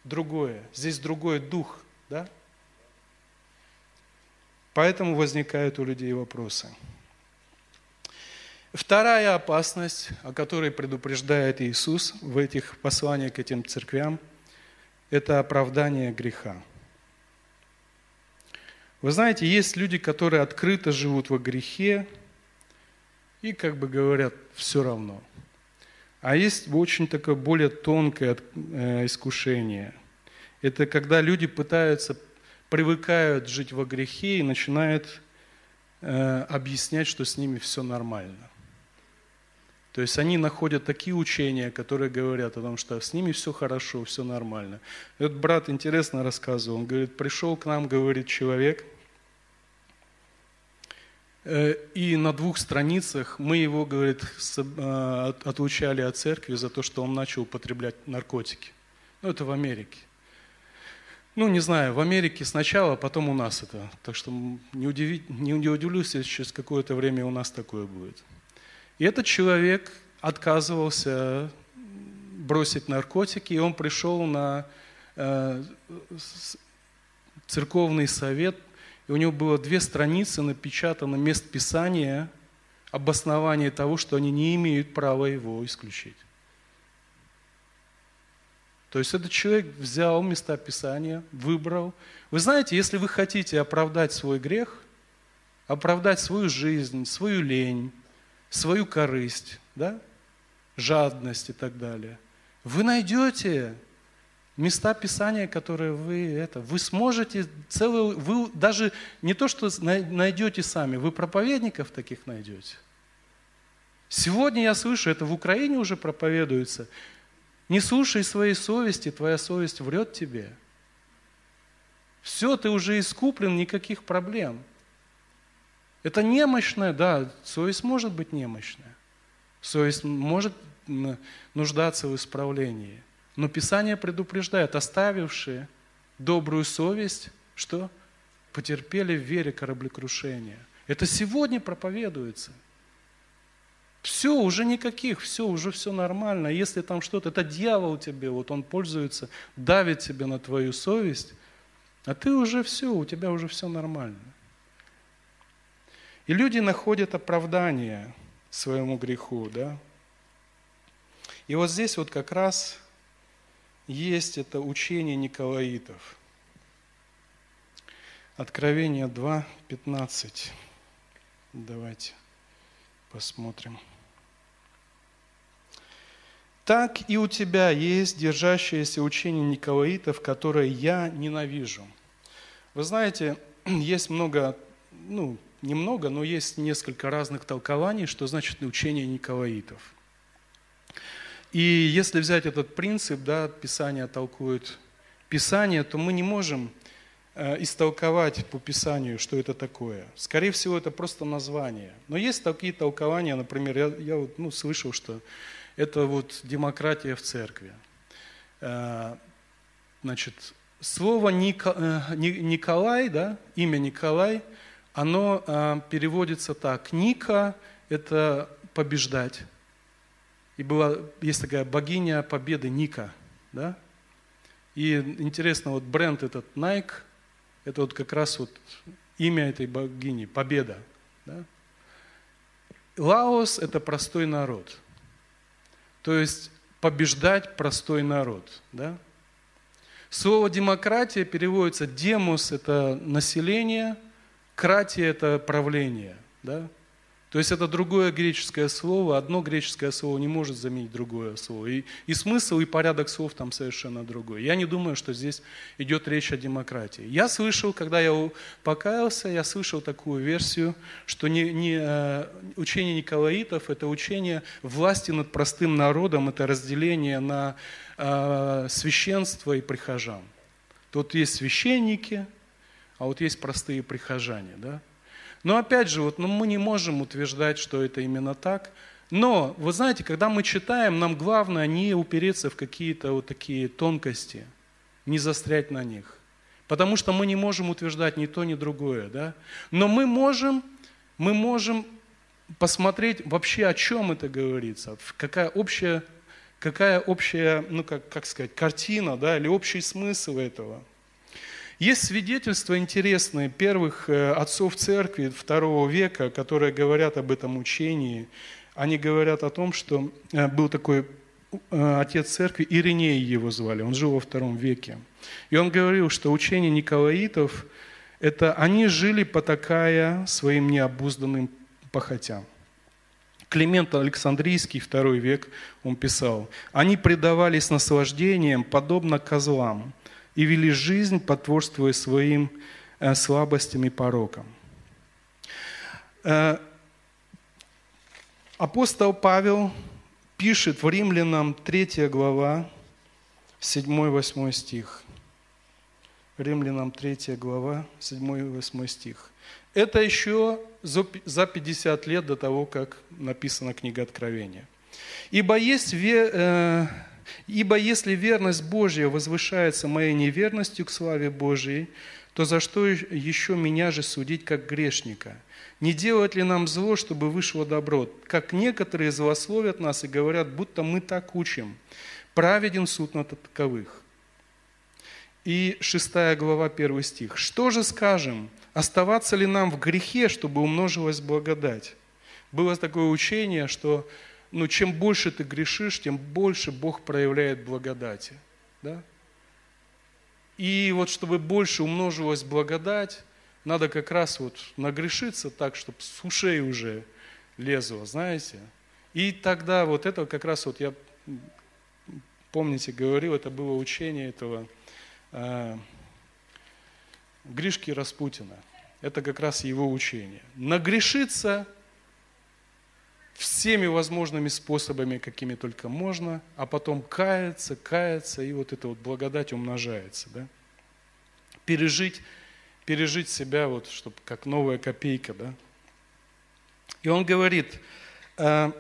другое, здесь другой дух, да? Поэтому возникают у людей вопросы. Вторая опасность, о которой предупреждает Иисус в этих посланиях к этим церквям – это оправдание греха. Вы знаете, есть люди, которые открыто живут во грехе и как бы говорят все равно. А есть очень такое более тонкое э, искушение. Это когда люди пытаются, привыкают жить во грехе и начинают э, объяснять, что с ними все нормально. То есть они находят такие учения, которые говорят о том, что с ними все хорошо, все нормально. И вот брат интересно рассказывал, он говорит, пришел к нам, говорит, человек, э, и на двух страницах мы его, говорит, э, отлучали от церкви за то, что он начал употреблять наркотики. Ну, это в Америке. Ну, не знаю, в Америке сначала, а потом у нас это. Так что не, удиви, не удивлюсь, если через какое-то время у нас такое будет. И этот человек отказывался бросить наркотики, и он пришел на э, церковный совет, и у него было две страницы напечатано мест Писания, обоснование того, что они не имеют права его исключить. То есть этот человек взял места Писания, выбрал. Вы знаете, если вы хотите оправдать свой грех, оправдать свою жизнь, свою лень, свою корысть, да? жадность и так далее, вы найдете места Писания, которые вы это, вы сможете целую, вы даже не то, что найдете сами, вы проповедников таких найдете. Сегодня я слышу, это в Украине уже проповедуется. Не слушай своей совести, твоя совесть врет тебе. Все, ты уже искуплен, никаких проблем. Это немощная, да, совесть может быть немощная. Совесть может нуждаться в исправлении. Но Писание предупреждает, оставившие добрую совесть, что? Потерпели в вере кораблекрушения. Это сегодня проповедуется. Все, уже никаких, все, уже все нормально. Если там что-то, это дьявол тебе, вот он пользуется, давит тебе на твою совесть, а ты уже все, у тебя уже все нормально. И люди находят оправдание своему греху, да. И вот здесь вот как раз есть это учение Николаитов. Откровение 2, 15. Давайте посмотрим. Так и у тебя есть держащееся учение Николаитов, которое я ненавижу. Вы знаете, есть много ну, немного, но есть несколько разных толкований, что значит учение Николаитов. И если взять этот принцип, да, Писание толкует Писание, то мы не можем э, истолковать по Писанию, что это такое. Скорее всего, это просто название. Но есть такие толкования, например, я, я вот, ну, слышал, что это вот демократия в церкви. Э, значит, слово э, Николай, да, имя Николай – оно э, переводится так. Ника – это побеждать. И была, есть такая богиня победы Ника. Да? И интересно, вот бренд этот Nike, это вот как раз вот имя этой богини, победа. Да? Лаос – это простой народ. То есть побеждать простой народ. Да? Слово демократия переводится демос – это население – Кратия – это правление. Да? То есть это другое греческое слово, одно греческое слово не может заменить другое слово. И, и смысл, и порядок слов там совершенно другой. Я не думаю, что здесь идет речь о демократии. Я слышал, когда я покаялся, я слышал такую версию, что не, не, э, учение Николаитов – это учение власти над простым народом, это разделение на э, священство и прихожан. Тут есть священники, а вот есть простые прихожане. Да? Но опять же, вот, ну, мы не можем утверждать, что это именно так. Но, вы знаете, когда мы читаем, нам главное не упереться в какие-то вот такие тонкости, не застрять на них. Потому что мы не можем утверждать ни то, ни другое. Да? Но мы можем, мы можем посмотреть вообще, о чем это говорится, какая общая, какая общая ну, как, как сказать, картина да, или общий смысл этого – есть свидетельства интересные первых э, отцов церкви второго века, которые говорят об этом учении. Они говорят о том, что э, был такой э, отец церкви, Ириней его звали, он жил во втором веке. И он говорил, что учение Николаитов, это они жили потакая своим необузданным похотям. Климент Александрийский, второй век, он писал, «Они предавались наслаждениям, подобно козлам, и вели жизнь, потворствуя своим э, слабостям и порокам. Э, апостол Павел пишет в Римлянам 3 глава, 7-8 стих. Римлянам 3 глава, 7-8 стих. Это еще за 50 лет до того, как написана книга Откровения. «Ибо есть э, Ибо если верность Божья возвышается моей неверностью к славе Божией, то за что еще меня же судить как грешника? Не делать ли нам зло, чтобы вышло добро? Как некоторые злословят нас и говорят, будто мы так учим. Праведен суд над таковых. И 6 глава, 1 стих. «Что же скажем? Оставаться ли нам в грехе, чтобы умножилась благодать?» Было такое учение, что но чем больше ты грешишь, тем больше Бог проявляет благодати. Да? И вот чтобы больше умножилась благодать, надо как раз вот нагрешиться так, чтобы с ушей уже лезло, знаете. И тогда вот это как раз вот я, помните, говорил, это было учение этого э, Гришки Распутина. Это как раз его учение. Нагрешиться всеми возможными способами, какими только можно, а потом каяться, каяться, и вот эта вот благодать умножается. Да? Пережить, пережить себя, вот, чтобы как новая копейка. Да? И он говорит, «А,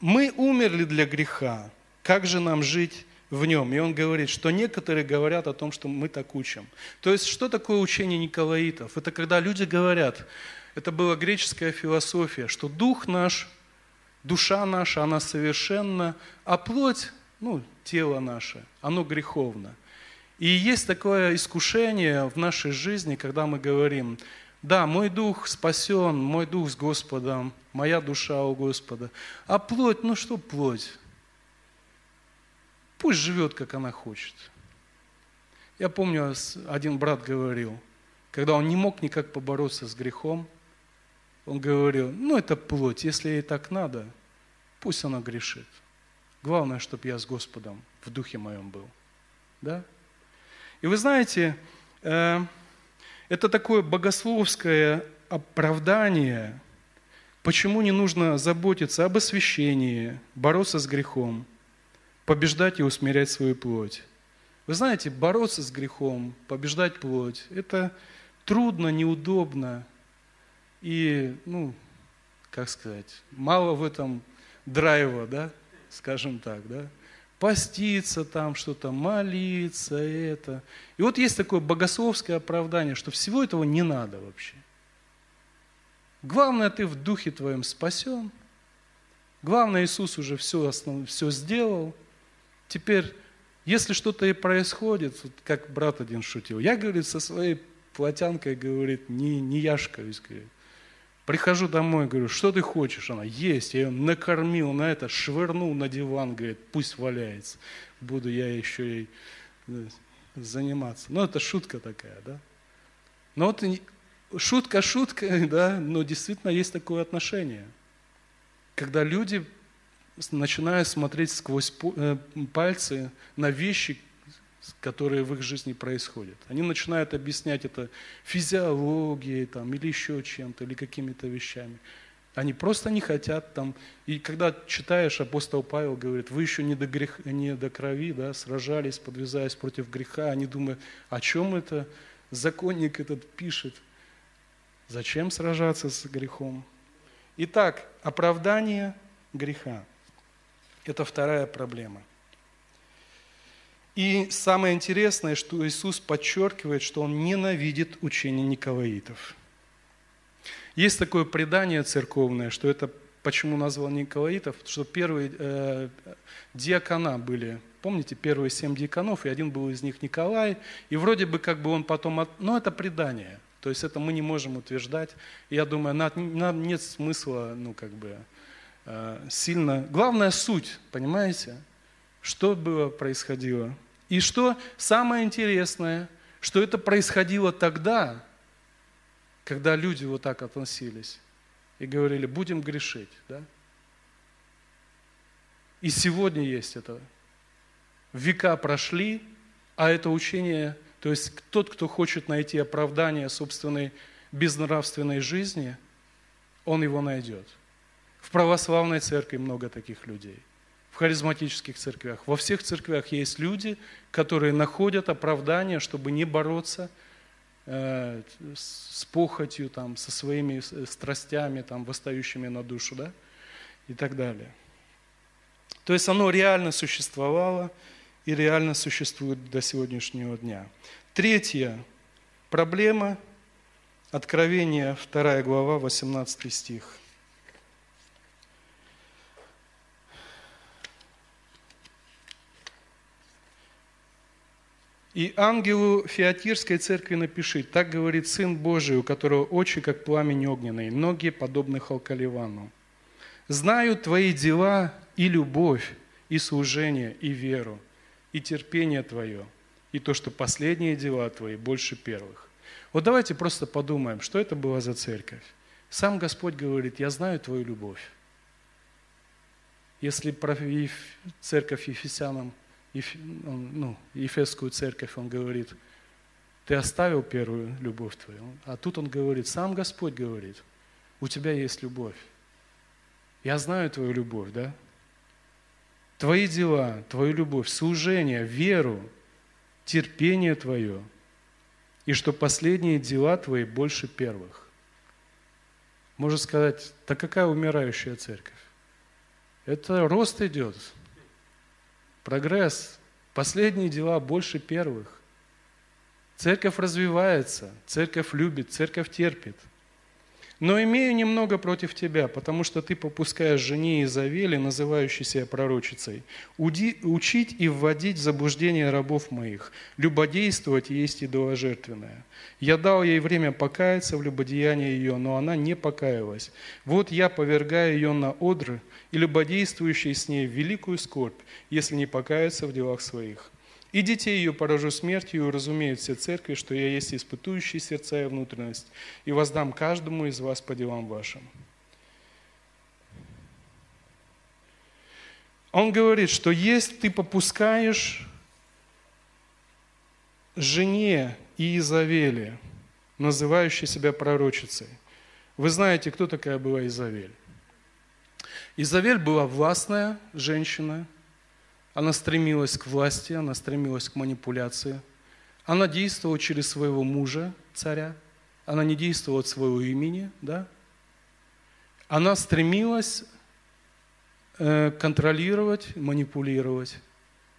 мы умерли для греха, как же нам жить в нем. И он говорит, что некоторые говорят о том, что мы так учим. То есть, что такое учение Николаитов? Это когда люди говорят, это была греческая философия, что дух наш душа наша, она совершенна, а плоть, ну, тело наше, оно греховно. И есть такое искушение в нашей жизни, когда мы говорим, да, мой дух спасен, мой дух с Господом, моя душа у Господа. А плоть, ну что плоть? Пусть живет, как она хочет. Я помню, один брат говорил, когда он не мог никак побороться с грехом, он говорил, ну это плоть, если ей так надо, Пусть она грешит. Главное, чтобы я с Господом в духе моем был. Да? И вы знаете, э, это такое богословское оправдание, почему не нужно заботиться об освящении, бороться с грехом, побеждать и усмирять свою плоть. Вы знаете, бороться с грехом, побеждать плоть, это трудно, неудобно и, ну, как сказать, мало в этом драйва, да, скажем так, да, поститься там, что-то молиться, это. И вот есть такое богословское оправдание, что всего этого не надо вообще. Главное, ты в духе твоем спасен. Главное, Иисус уже все, основ... все сделал. Теперь, если что-то и происходит, вот как брат один шутил, я, говорит, со своей плотянкой, говорит, не, не яшкаюсь, говорит. Прихожу домой, говорю, что ты хочешь? Она, есть. Я ее накормил на это, швырнул на диван, говорит, пусть валяется. Буду я еще ей э, заниматься. Ну, это шутка такая, да? Но вот шутка шутка, да, но действительно есть такое отношение. когда люди начинают смотреть сквозь э, пальцы на вещи, которые в их жизни происходят. Они начинают объяснять это физиологией там, или еще чем-то, или какими-то вещами. Они просто не хотят там. И когда читаешь, апостол Павел говорит, вы еще не до, грех, не до крови да, сражались, подвязаясь против греха. Они думают, о чем это законник этот пишет? Зачем сражаться с грехом? Итак, оправдание греха. Это вторая проблема. И самое интересное, что Иисус подчеркивает, что Он ненавидит учение николаитов. Есть такое предание церковное, что это почему назвал Николаитов, что первые э, диакона были, помните, первые семь диаконов, и один был из них Николай, и вроде бы как бы он потом, от... но это предание, то есть это мы не можем утверждать. Я думаю, нам, нет смысла, ну как бы, э, сильно... Главная суть, понимаете, что было, происходило. И что самое интересное, что это происходило тогда, когда люди вот так относились и говорили, будем грешить. Да? И сегодня есть это. Века прошли, а это учение, то есть тот, кто хочет найти оправдание собственной безнравственной жизни, он его найдет. В православной церкви много таких людей харизматических церквях. Во всех церквях есть люди, которые находят оправдание, чтобы не бороться э, с похотью, там, со своими страстями, там, восстающими на душу, да, и так далее. То есть оно реально существовало и реально существует до сегодняшнего дня. Третья проблема, Откровение, 2 глава, 18 стих – И ангелу Феатирской церкви напиши, так говорит Сын Божий, у которого очи, как пламень огненный, ноги, подобны халкаливану. Знаю твои дела и любовь, и служение, и веру, и терпение твое, и то, что последние дела твои больше первых. Вот давайте просто подумаем, что это была за церковь. Сам Господь говорит, я знаю твою любовь. Если церковь Ефесянам ну, Ефесскую церковь, он говорит, ты оставил первую любовь твою. А тут он говорит, сам Господь говорит, у тебя есть любовь. Я знаю твою любовь, да? Твои дела, твою любовь, служение, веру, терпение твое, и что последние дела твои больше первых. Можно сказать, так какая умирающая церковь? Это рост идет, прогресс, последние дела больше первых. Церковь развивается, церковь любит, церковь терпит – но имею немного против тебя, потому что ты попускаешь жене Изавели, называющей себя пророчицей, учить и вводить в заблуждение рабов моих, любодействовать есть идоложертвенное. Я дал ей время покаяться в любодеянии ее, но она не покаялась. Вот я повергаю ее на одры, и любодействующий с ней великую скорбь, если не покаяться в делах своих. И детей ее поражу смертью, и разумеют все церкви, что я есть испытующий сердца и внутренность, и воздам каждому из вас по делам вашим. Он говорит, что если ты попускаешь жене Иезавели, называющей себя пророчицей, вы знаете, кто такая была Изавель? Изавель была властная женщина – она стремилась к власти, она стремилась к манипуляции. Она действовала через своего мужа, царя. Она не действовала от своего имени, да? Она стремилась э, контролировать, манипулировать,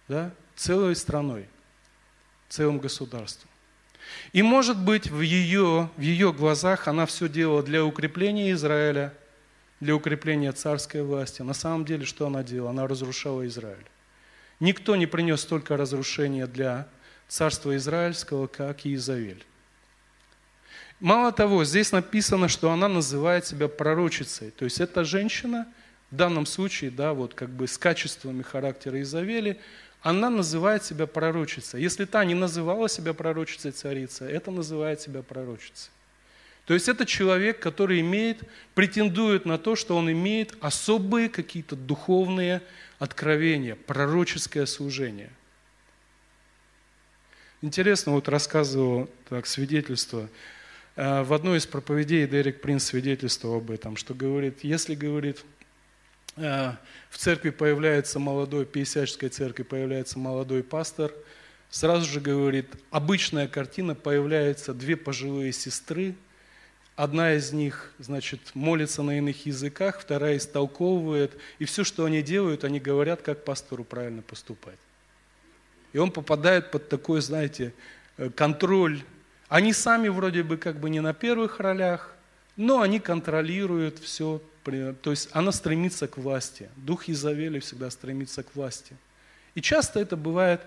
да? Целой страной, целым государством. И, может быть, в ее, в ее глазах она все делала для укрепления Израиля, для укрепления царской власти. На самом деле, что она делала? Она разрушала Израиль. Никто не принес столько разрушения для царства израильского, как Иезавель. Мало того, здесь написано, что она называет себя пророчицей. То есть эта женщина, в данном случае, да, вот как бы с качествами характера Иезавели, она называет себя пророчицей. Если та не называла себя пророчицей царица, это называет себя пророчицей. То есть это человек, который имеет, претендует на то, что он имеет особые какие-то духовные откровения, пророческое служение. Интересно, вот рассказывал так, свидетельство. Э, в одной из проповедей Дерек Принц свидетельствовал об этом, что говорит, если, говорит, э, в церкви появляется молодой, в Пятидесяческой церкви появляется молодой пастор, сразу же, говорит, обычная картина, появляются две пожилые сестры, одна из них, значит, молится на иных языках, вторая истолковывает, и все, что они делают, они говорят, как пастору правильно поступать. И он попадает под такой, знаете, э, контроль. Они сами вроде бы как бы не на первых ролях, но они контролируют все. То есть она стремится к власти. Дух Изавели всегда стремится к власти. И часто это бывает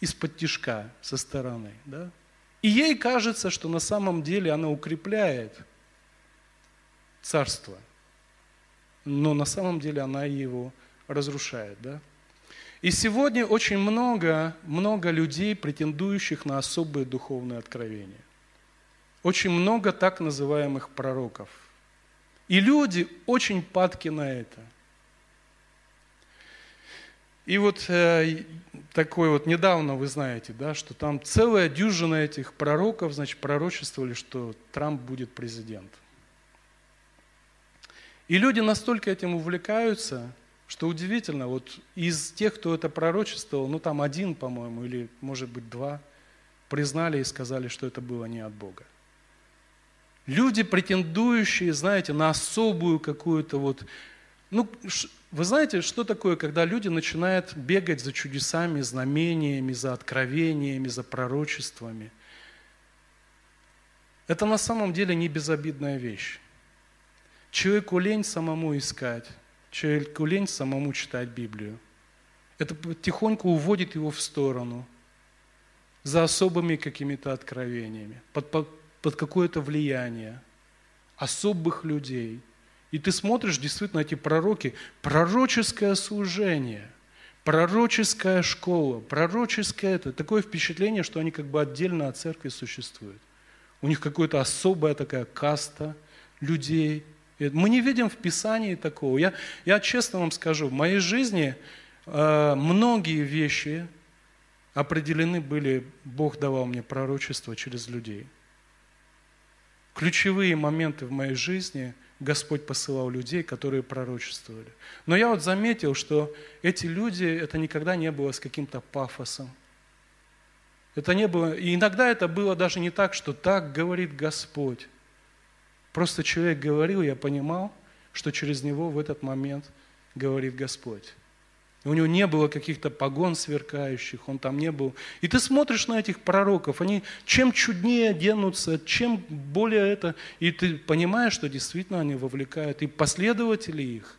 из-под тишка со стороны. Да? И ей кажется, что на самом деле она укрепляет царство. Но на самом деле она его разрушает. Да? И сегодня очень много, много людей, претендующих на особые духовные откровения. Очень много так называемых пророков. И люди очень падки на это. И вот э, такой вот недавно, вы знаете, да, что там целая дюжина этих пророков, значит, пророчествовали, что Трамп будет президент. И люди настолько этим увлекаются, что удивительно, вот из тех, кто это пророчествовал, ну там один, по-моему, или может быть два, признали и сказали, что это было не от Бога. Люди, претендующие, знаете, на особую какую-то вот... Ну, вы знаете, что такое, когда люди начинают бегать за чудесами, знамениями, за откровениями, за пророчествами? Это на самом деле не безобидная вещь. Человеку лень самому искать, человеку лень самому читать Библию. Это потихоньку уводит его в сторону за особыми какими-то откровениями, под, под, под какое-то влияние особых людей. И ты смотришь действительно эти пророки, пророческое служение, пророческая школа, пророческое это, такое впечатление, что они как бы отдельно от церкви существуют. У них какая-то особая такая каста людей – мы не видим в Писании такого. Я, я честно вам скажу, в моей жизни э, многие вещи определены были, Бог давал мне пророчество через людей. Ключевые моменты в моей жизни Господь посылал людей, которые пророчествовали. Но я вот заметил, что эти люди, это никогда не было с каким-то пафосом. Это не было, и иногда это было даже не так, что так говорит Господь. Просто человек говорил, я понимал, что через него в этот момент говорит Господь. У него не было каких-то погон сверкающих, он там не был. И ты смотришь на этих пророков, они чем чуднее оденутся, чем более это, и ты понимаешь, что действительно они вовлекают, и последователи их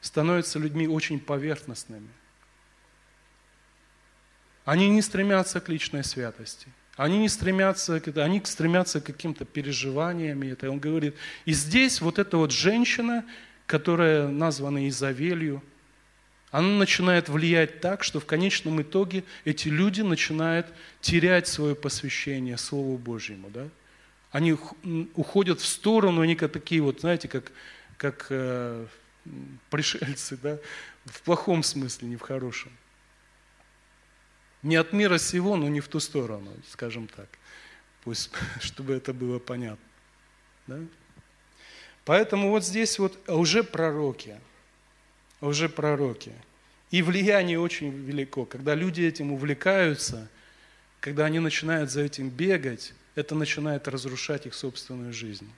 становятся людьми очень поверхностными. Они не стремятся к личной святости – они не стремятся, они стремятся к каким-то переживаниям. Это он говорит. И здесь вот эта вот женщина, которая названа Изавелью, она начинает влиять так, что в конечном итоге эти люди начинают терять свое посвящение Слову Божьему. Да? Они уходят в сторону, они как такие вот, знаете, как, как э, пришельцы, да? в плохом смысле, не в хорошем. Не от мира сего, но не в ту сторону, скажем так. Пусть, чтобы это было понятно. Да? Поэтому вот здесь вот уже пророки, уже пророки. И влияние очень велико. Когда люди этим увлекаются, когда они начинают за этим бегать, это начинает разрушать их собственную жизнь.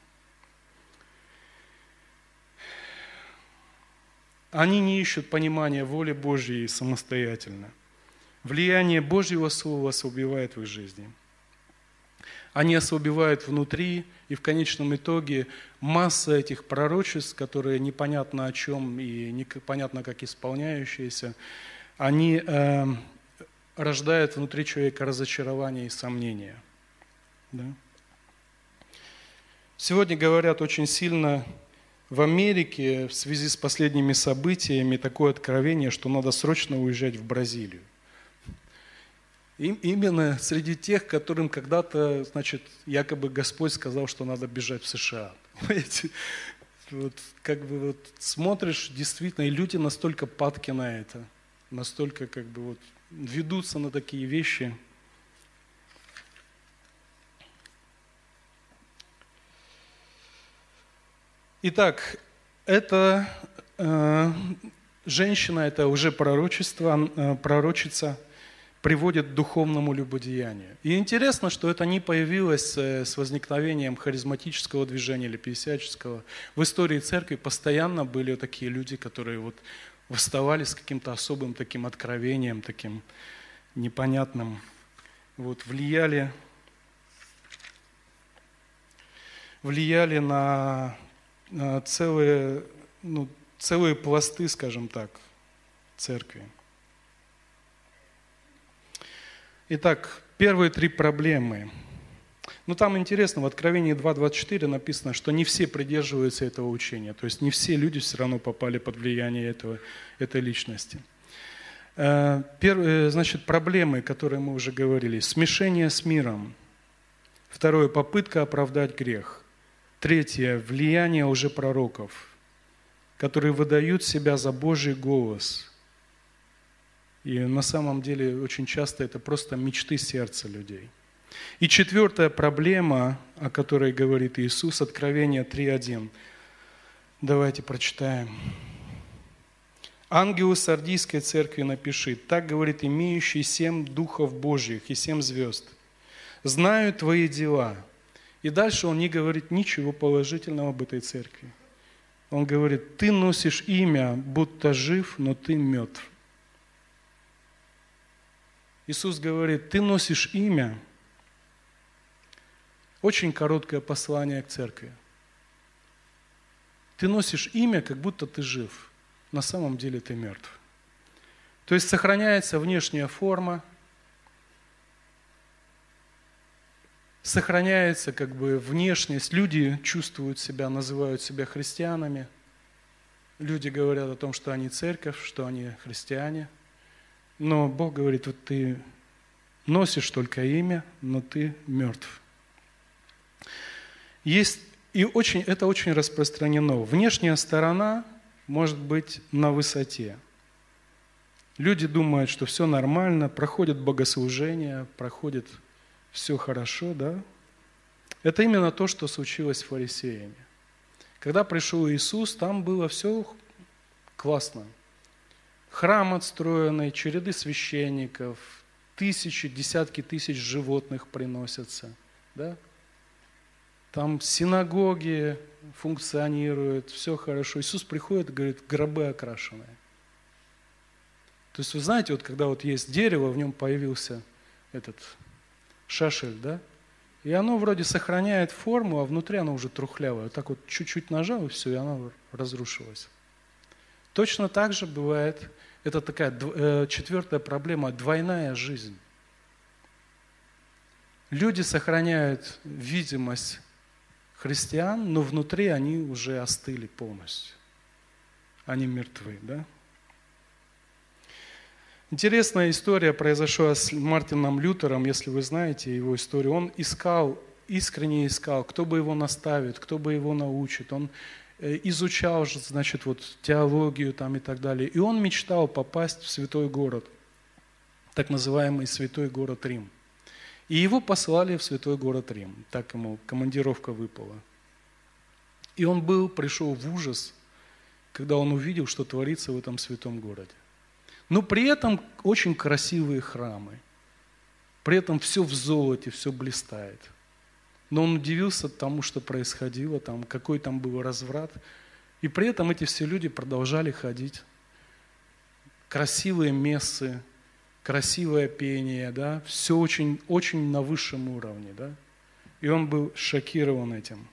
Они не ищут понимания воли Божьей самостоятельно – Влияние Божьего Слова ослабевает в их жизни. Они ослабевают внутри, и в конечном итоге масса этих пророчеств, которые непонятно о чем и непонятно как исполняющиеся, они э, рождают внутри человека разочарование и сомнения. Да? Сегодня говорят очень сильно в Америке в связи с последними событиями такое откровение, что надо срочно уезжать в Бразилию. Им, именно среди тех, которым когда-то, значит, якобы Господь сказал, что надо бежать в США. Понимаете? Вот, как бы вот смотришь, действительно, и люди настолько падки на это, настолько как бы вот ведутся на такие вещи. Итак, это э, женщина, это уже пророчество, э, пророчица – приводит к духовному любодеянию. И интересно, что это не появилось э, с возникновением харизматического движения или пятидесяческого. В истории церкви постоянно были такие люди, которые вот восставали с каким-то особым таким откровением, таким непонятным, вот, влияли, влияли на, на целые, ну, целые пласты, скажем так, церкви. Итак, первые три проблемы. Ну, там интересно, в Откровении 2.24 написано, что не все придерживаются этого учения. То есть не все люди все равно попали под влияние этого, этой личности. Э, Первое, значит, проблемы, которые мы уже говорили. Смешение с миром. Второе, попытка оправдать грех. Третье, влияние уже пророков, которые выдают себя за Божий голос – и на самом деле очень часто это просто мечты сердца людей. И четвертая проблема, о которой говорит Иисус, Откровение 3.1. Давайте прочитаем. Ангелу Сардийской церкви напиши, так говорит имеющий семь духов Божьих и семь звезд. Знаю твои дела. И дальше он не говорит ничего положительного об этой церкви. Он говорит, ты носишь имя, будто жив, но ты мертв. Иисус говорит, ты носишь имя. Очень короткое послание к церкви. Ты носишь имя, как будто ты жив. На самом деле ты мертв. То есть сохраняется внешняя форма, сохраняется как бы внешность. Люди чувствуют себя, называют себя христианами. Люди говорят о том, что они церковь, что они христиане – но Бог говорит, вот ты носишь только имя, но ты мертв. Есть, и очень, это очень распространено. Внешняя сторона может быть на высоте. Люди думают, что все нормально, проходят богослужения, проходит все хорошо, да? Это именно то, что случилось с фарисеями. Когда пришел Иисус, там было все классно храм отстроенный, череды священников, тысячи, десятки тысяч животных приносятся. Да? Там синагоги функционируют, все хорошо. Иисус приходит и говорит, гробы окрашенные. То есть вы знаете, вот когда вот есть дерево, в нем появился этот шашель, да? И оно вроде сохраняет форму, а внутри оно уже трухлявое. Вот так вот чуть-чуть нажал, и все, и оно разрушилось. Точно так же бывает, это такая э, четвертая проблема, двойная жизнь. Люди сохраняют видимость христиан, но внутри они уже остыли полностью. Они мертвы, да? Интересная история произошла с Мартином Лютером, если вы знаете его историю. Он искал, искренне искал, кто бы его наставит, кто бы его научит. Он изучал, значит, вот теологию там и так далее. И он мечтал попасть в святой город, так называемый святой город Рим. И его послали в святой город Рим, так ему командировка выпала. И он был, пришел в ужас, когда он увидел, что творится в этом святом городе. Но при этом очень красивые храмы. При этом все в золоте, все блистает. Но он удивился тому, что происходило, там, какой там был разврат. И при этом эти все люди продолжали ходить. Красивые мессы, красивое пение, да, все очень, очень на высшем уровне, да. И он был шокирован этим.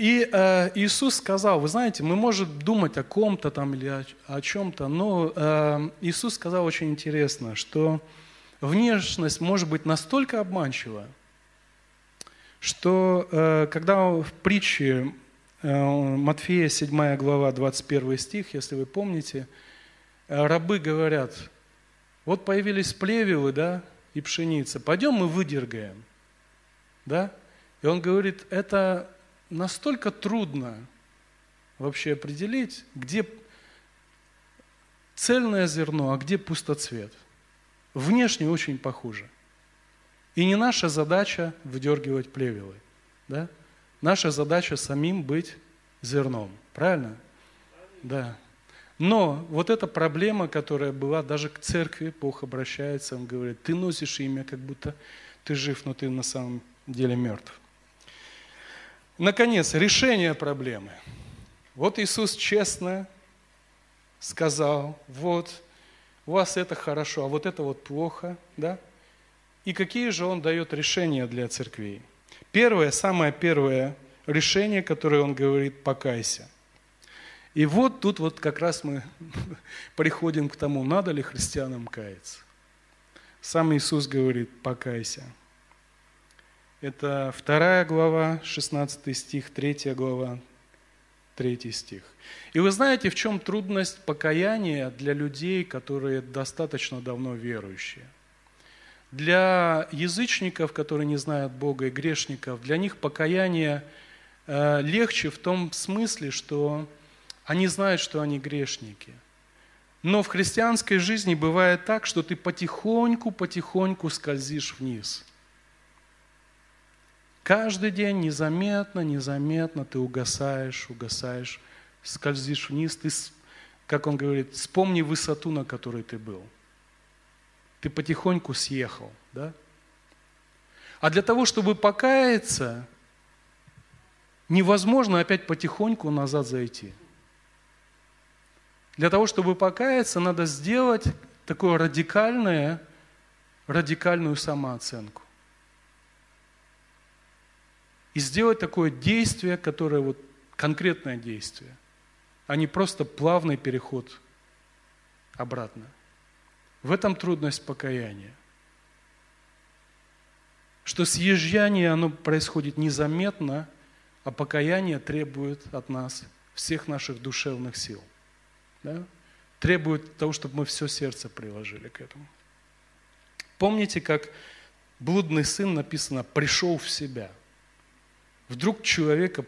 И э, Иисус сказал, вы знаете, мы можем думать о ком-то там или о, о чем-то, но э, Иисус сказал очень интересно, что внешность может быть настолько обманчива, что э, когда в притче э, Матфея 7 глава 21 стих, если вы помните, э, рабы говорят, Вот появились плевелы, да, и пшеница. Пойдем мы выдергаем. Да? И он говорит, это настолько трудно вообще определить, где цельное зерно, а где пустоцвет. Внешне очень похоже. И не наша задача выдергивать плевелы. Да? Наша задача самим быть зерном. Правильно? Да. Но вот эта проблема, которая была, даже к церкви Бог обращается, Он говорит, ты носишь имя, как будто ты жив, но ты на самом деле мертв. Наконец, решение проблемы. Вот Иисус честно сказал, вот, у вас это хорошо, а вот это вот плохо, да? И какие же Он дает решения для церквей? Первое, самое первое решение, которое Он говорит, покайся – и вот тут вот как раз мы приходим к тому, надо ли христианам каяться. Сам Иисус говорит, покайся. Это вторая глава, 16 стих, третья глава, третий стих. И вы знаете, в чем трудность покаяния для людей, которые достаточно давно верующие? Для язычников, которые не знают Бога, и грешников, для них покаяние э, легче в том смысле, что они знают, что они грешники. Но в христианской жизни бывает так, что ты потихоньку-потихоньку скользишь вниз. Каждый день незаметно, незаметно ты угасаешь, угасаешь, скользишь вниз. Ты, как он говорит, вспомни высоту, на которой ты был. Ты потихоньку съехал, да? А для того, чтобы покаяться, невозможно опять потихоньку назад зайти. Для того, чтобы покаяться, надо сделать такое радикальное, радикальную самооценку. И сделать такое действие, которое вот конкретное действие, а не просто плавный переход обратно. В этом трудность покаяния. Что съезжание, оно происходит незаметно, а покаяние требует от нас всех наших душевных сил да, требует того, чтобы мы все сердце приложили к этому. Помните, как блудный сын написано «пришел в себя». Вдруг человека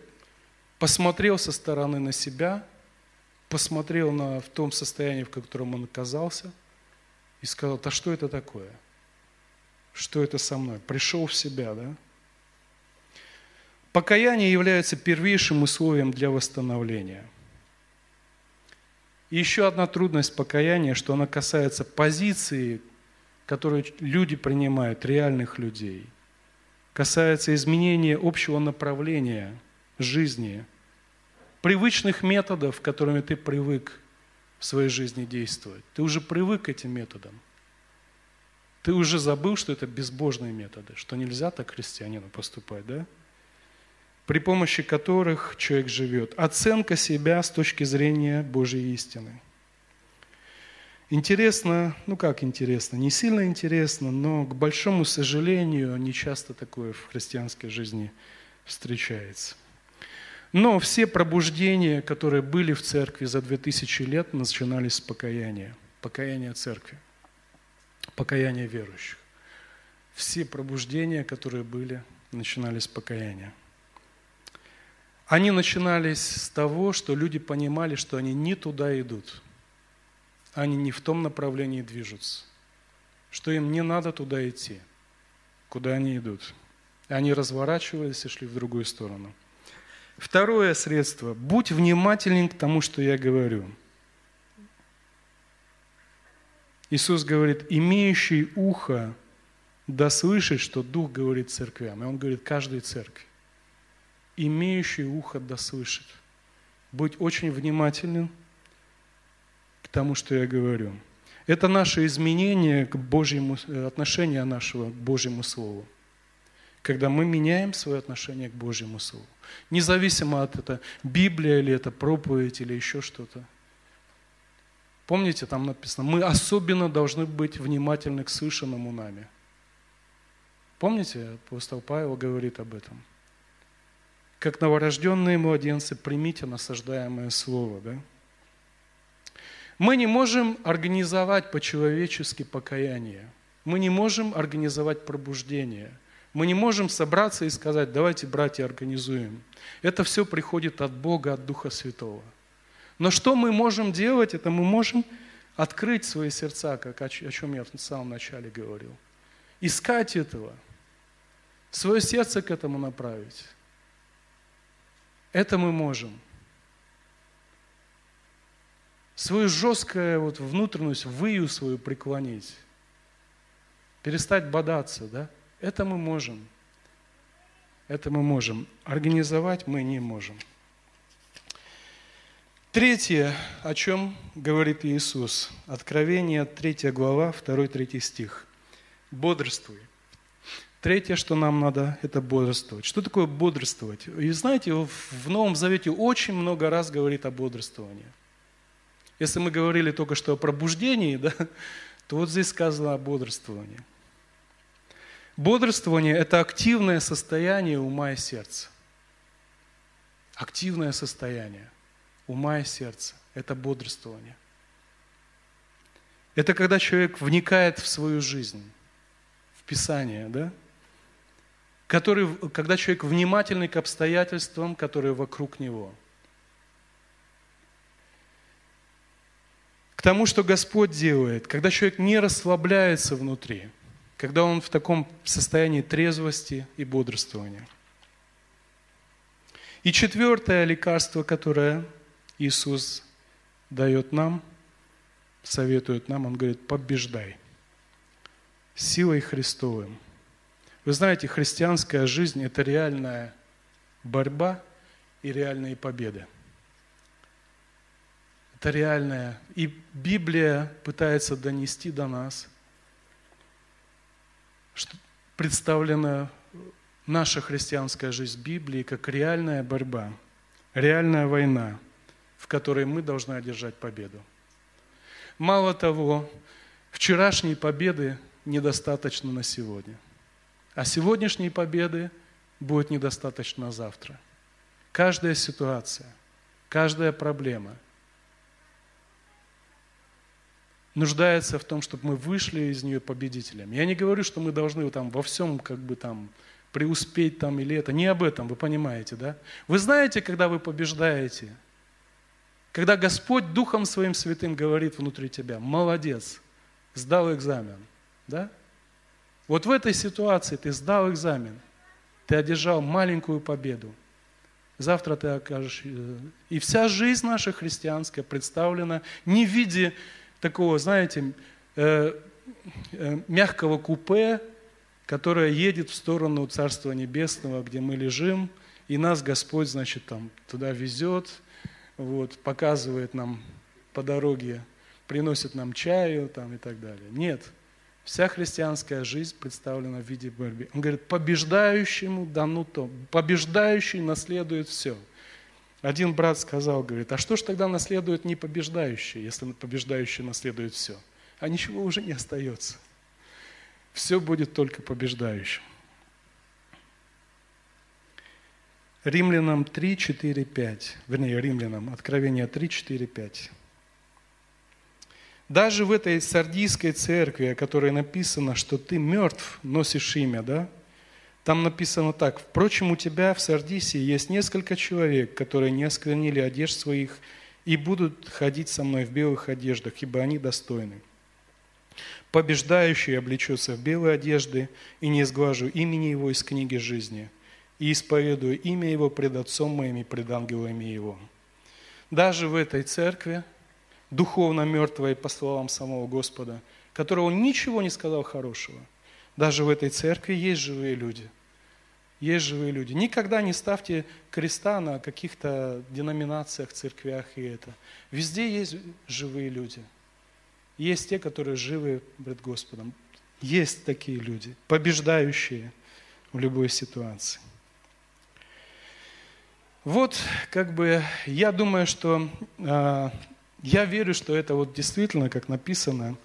посмотрел со стороны на себя, посмотрел на, в том состоянии, в котором он оказался, и сказал, а что это такое? Что это со мной? Пришел в себя, да? Покаяние является первейшим условием для восстановления – и еще одна трудность покаяния, что она касается позиции, которую люди принимают, реальных людей. Касается изменения общего направления жизни, привычных методов, которыми ты привык в своей жизни действовать. Ты уже привык к этим методам. Ты уже забыл, что это безбожные методы, что нельзя так христианину поступать, да? при помощи которых человек живет. Оценка себя с точки зрения Божьей истины. Интересно, ну как интересно, не сильно интересно, но к большому сожалению, не часто такое в христианской жизни встречается. Но все пробуждения, которые были в церкви за 2000 лет, начинались с покаяния. Покаяния церкви. Покаяния верующих. Все пробуждения, которые были, начинались с покаяния. Они начинались с того, что люди понимали, что они не туда идут. Они не в том направлении движутся. Что им не надо туда идти, куда они идут. Они разворачивались и шли в другую сторону. Второе средство. Будь внимателен к тому, что я говорю. Иисус говорит, имеющий ухо да слышит, что Дух говорит церквям. И Он говорит каждой церкви имеющий ухо да слышит. Будь очень внимательным тому, что я говорю. Это наше изменение к Божьему, э, отношение нашего к Божьему Слову. Когда мы меняем свое отношение к Божьему Слову. Независимо от это Библия или это проповедь или еще что-то. Помните, там написано, мы особенно должны быть внимательны к слышанному нами. Помните, апостол Павел говорит об этом – как новорожденные младенцы, примите насаждаемое слово. Да? Мы не можем организовать по-человечески покаяние. Мы не можем организовать пробуждение. Мы не можем собраться и сказать, давайте, братья, организуем. Это все приходит от Бога, от Духа Святого. Но что мы можем делать, это мы можем открыть свои сердца, как о чем я в самом начале говорил. Искать этого. Свое сердце к этому направить. Это мы можем. Свою жесткую вот внутренность, выю свою преклонить. Перестать бодаться, да? Это мы можем. Это мы можем. Организовать мы не можем. Третье, о чем говорит Иисус. Откровение, 3 глава, 2-3 стих. Бодрствуй. Третье, что нам надо, это бодрствовать. Что такое бодрствовать? И знаете, в Новом Завете очень много раз говорит о бодрствовании. Если мы говорили только что о пробуждении, да, то вот здесь сказано о бодрствовании. Бодрствование – это активное состояние ума и сердца. Активное состояние ума и сердца – это бодрствование. Это когда человек вникает в свою жизнь, в Писание, да? Который, когда человек внимательный к обстоятельствам, которые вокруг него. Тому, что Господь делает, когда человек не расслабляется внутри, когда он в таком состоянии трезвости и бодрствования. И четвертое лекарство, которое Иисус дает нам, советует нам, Он говорит, побеждай силой Христовым. Вы знаете, христианская жизнь – это реальная борьба и реальные победы. Это реальная. И Библия пытается донести до нас, что представлена наша христианская жизнь Библии как реальная борьба, реальная война – в которой мы должны одержать победу. Мало того, вчерашней победы недостаточно на сегодня. А сегодняшней победы будет недостаточно завтра. Каждая ситуация, каждая проблема нуждается в том, чтобы мы вышли из нее победителями. Я не говорю, что мы должны там во всем как бы там преуспеть там или это. Не об этом, вы понимаете, да? Вы знаете, когда вы побеждаете – когда Господь Духом Своим Святым говорит внутри тебя, молодец, сдал экзамен, да? Вот в этой ситуации ты сдал экзамен, ты одержал маленькую победу. Завтра ты окажешь... Э, и вся жизнь наша христианская представлена не в виде такого, знаете, э, э, мягкого купе, которое едет в сторону Царства Небесного, где мы лежим, и нас Господь, значит, там туда везет, вот, показывает нам по дороге, приносит нам чаю там, и так далее. Нет. Вся христианская жизнь представлена в виде борьбы. Он говорит, побеждающему дано то. Побеждающий наследует все. Один брат сказал, говорит, а что ж тогда наследует не побеждающий, если побеждающий наследует все? А ничего уже не остается. Все будет только побеждающим. Римлянам 3, 4, 5. Вернее, Римлянам, Откровение 3, 4, 5. Даже в этой сардийской церкви, о которой написано, что ты мертв, носишь имя, да? Там написано так. Впрочем, у тебя в Сардисе есть несколько человек, которые не осквернили одежд своих и будут ходить со мной в белых одеждах, ибо они достойны. Побеждающий облечется в белые одежды, и не сглажу имени его из книги жизни – и исповедую имя Его пред Отцом моим и пред ангелами Его. Даже в этой церкви, духовно мертвой, по словам самого Господа, которого ничего не сказал хорошего, даже в этой церкви есть живые люди. Есть живые люди. Никогда не ставьте креста на каких-то деноминациях, церквях и это. Везде есть живые люди. Есть те, которые живы пред Господом. Есть такие люди, побеждающие в любой ситуации. Вот, как бы, я думаю, что э, я верю, что это вот действительно, как написано,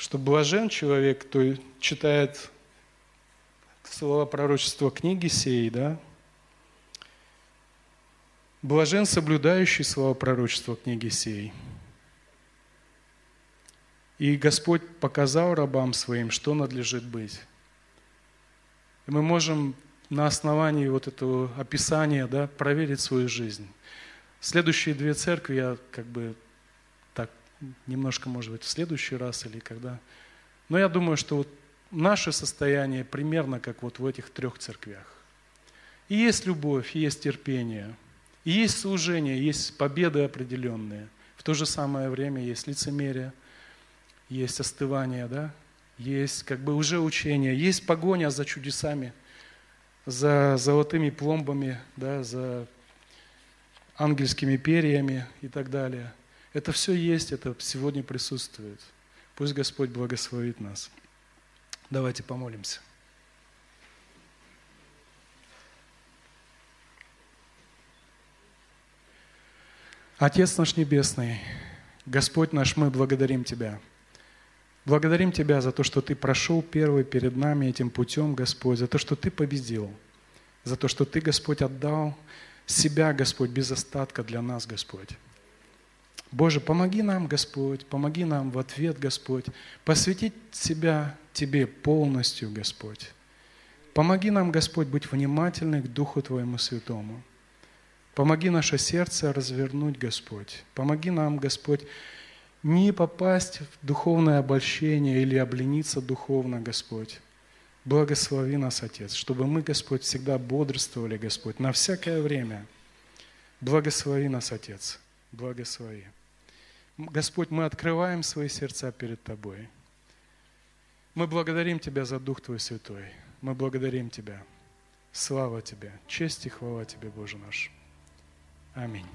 что блажен человек, кто читает слова пророчества книги сей, да, блажен соблюдающий слова пророчества книги сей. И Господь показал рабам своим, что надлежит быть. Мы можем на основании вот этого описания да, проверить свою жизнь. Следующие две церкви я как бы немножко, может быть, в следующий раз или когда. Но я думаю, что вот наше состояние примерно как вот в этих трех церквях. И есть любовь, и есть терпение, и есть служение, есть победы определенные. В то же самое время есть лицемерие, есть остывание, да? есть как бы уже учение, есть погоня за чудесами, за золотыми пломбами, да, за ангельскими перьями и так далее. Это все есть, это сегодня присутствует. Пусть Господь благословит нас. Давайте помолимся. Отец наш Небесный, Господь наш, мы благодарим Тебя. Благодарим Тебя за то, что Ты прошел первый перед нами этим путем, Господь, за то, что Ты победил, за то, что Ты, Господь, отдал себя, Господь, без остатка для нас, Господь. Боже, помоги нам, Господь, помоги нам в ответ, Господь, посвятить себя Тебе полностью, Господь. Помоги нам, Господь, быть внимательны к Духу Твоему Святому – Помоги наше сердце развернуть, Господь. Помоги нам, Господь, не попасть в духовное обольщение или облениться духовно, Господь. Благослови нас, Отец, чтобы мы, Господь, всегда бодрствовали, Господь, на всякое время. Благослови нас, Отец, благослови. Господь, мы открываем свои сердца перед Тобой. Мы благодарим Тебя за Дух Твой Святой. Мы благодарим Тебя. Слава Тебе, честь и хвала Тебе, Боже наш. Аминь.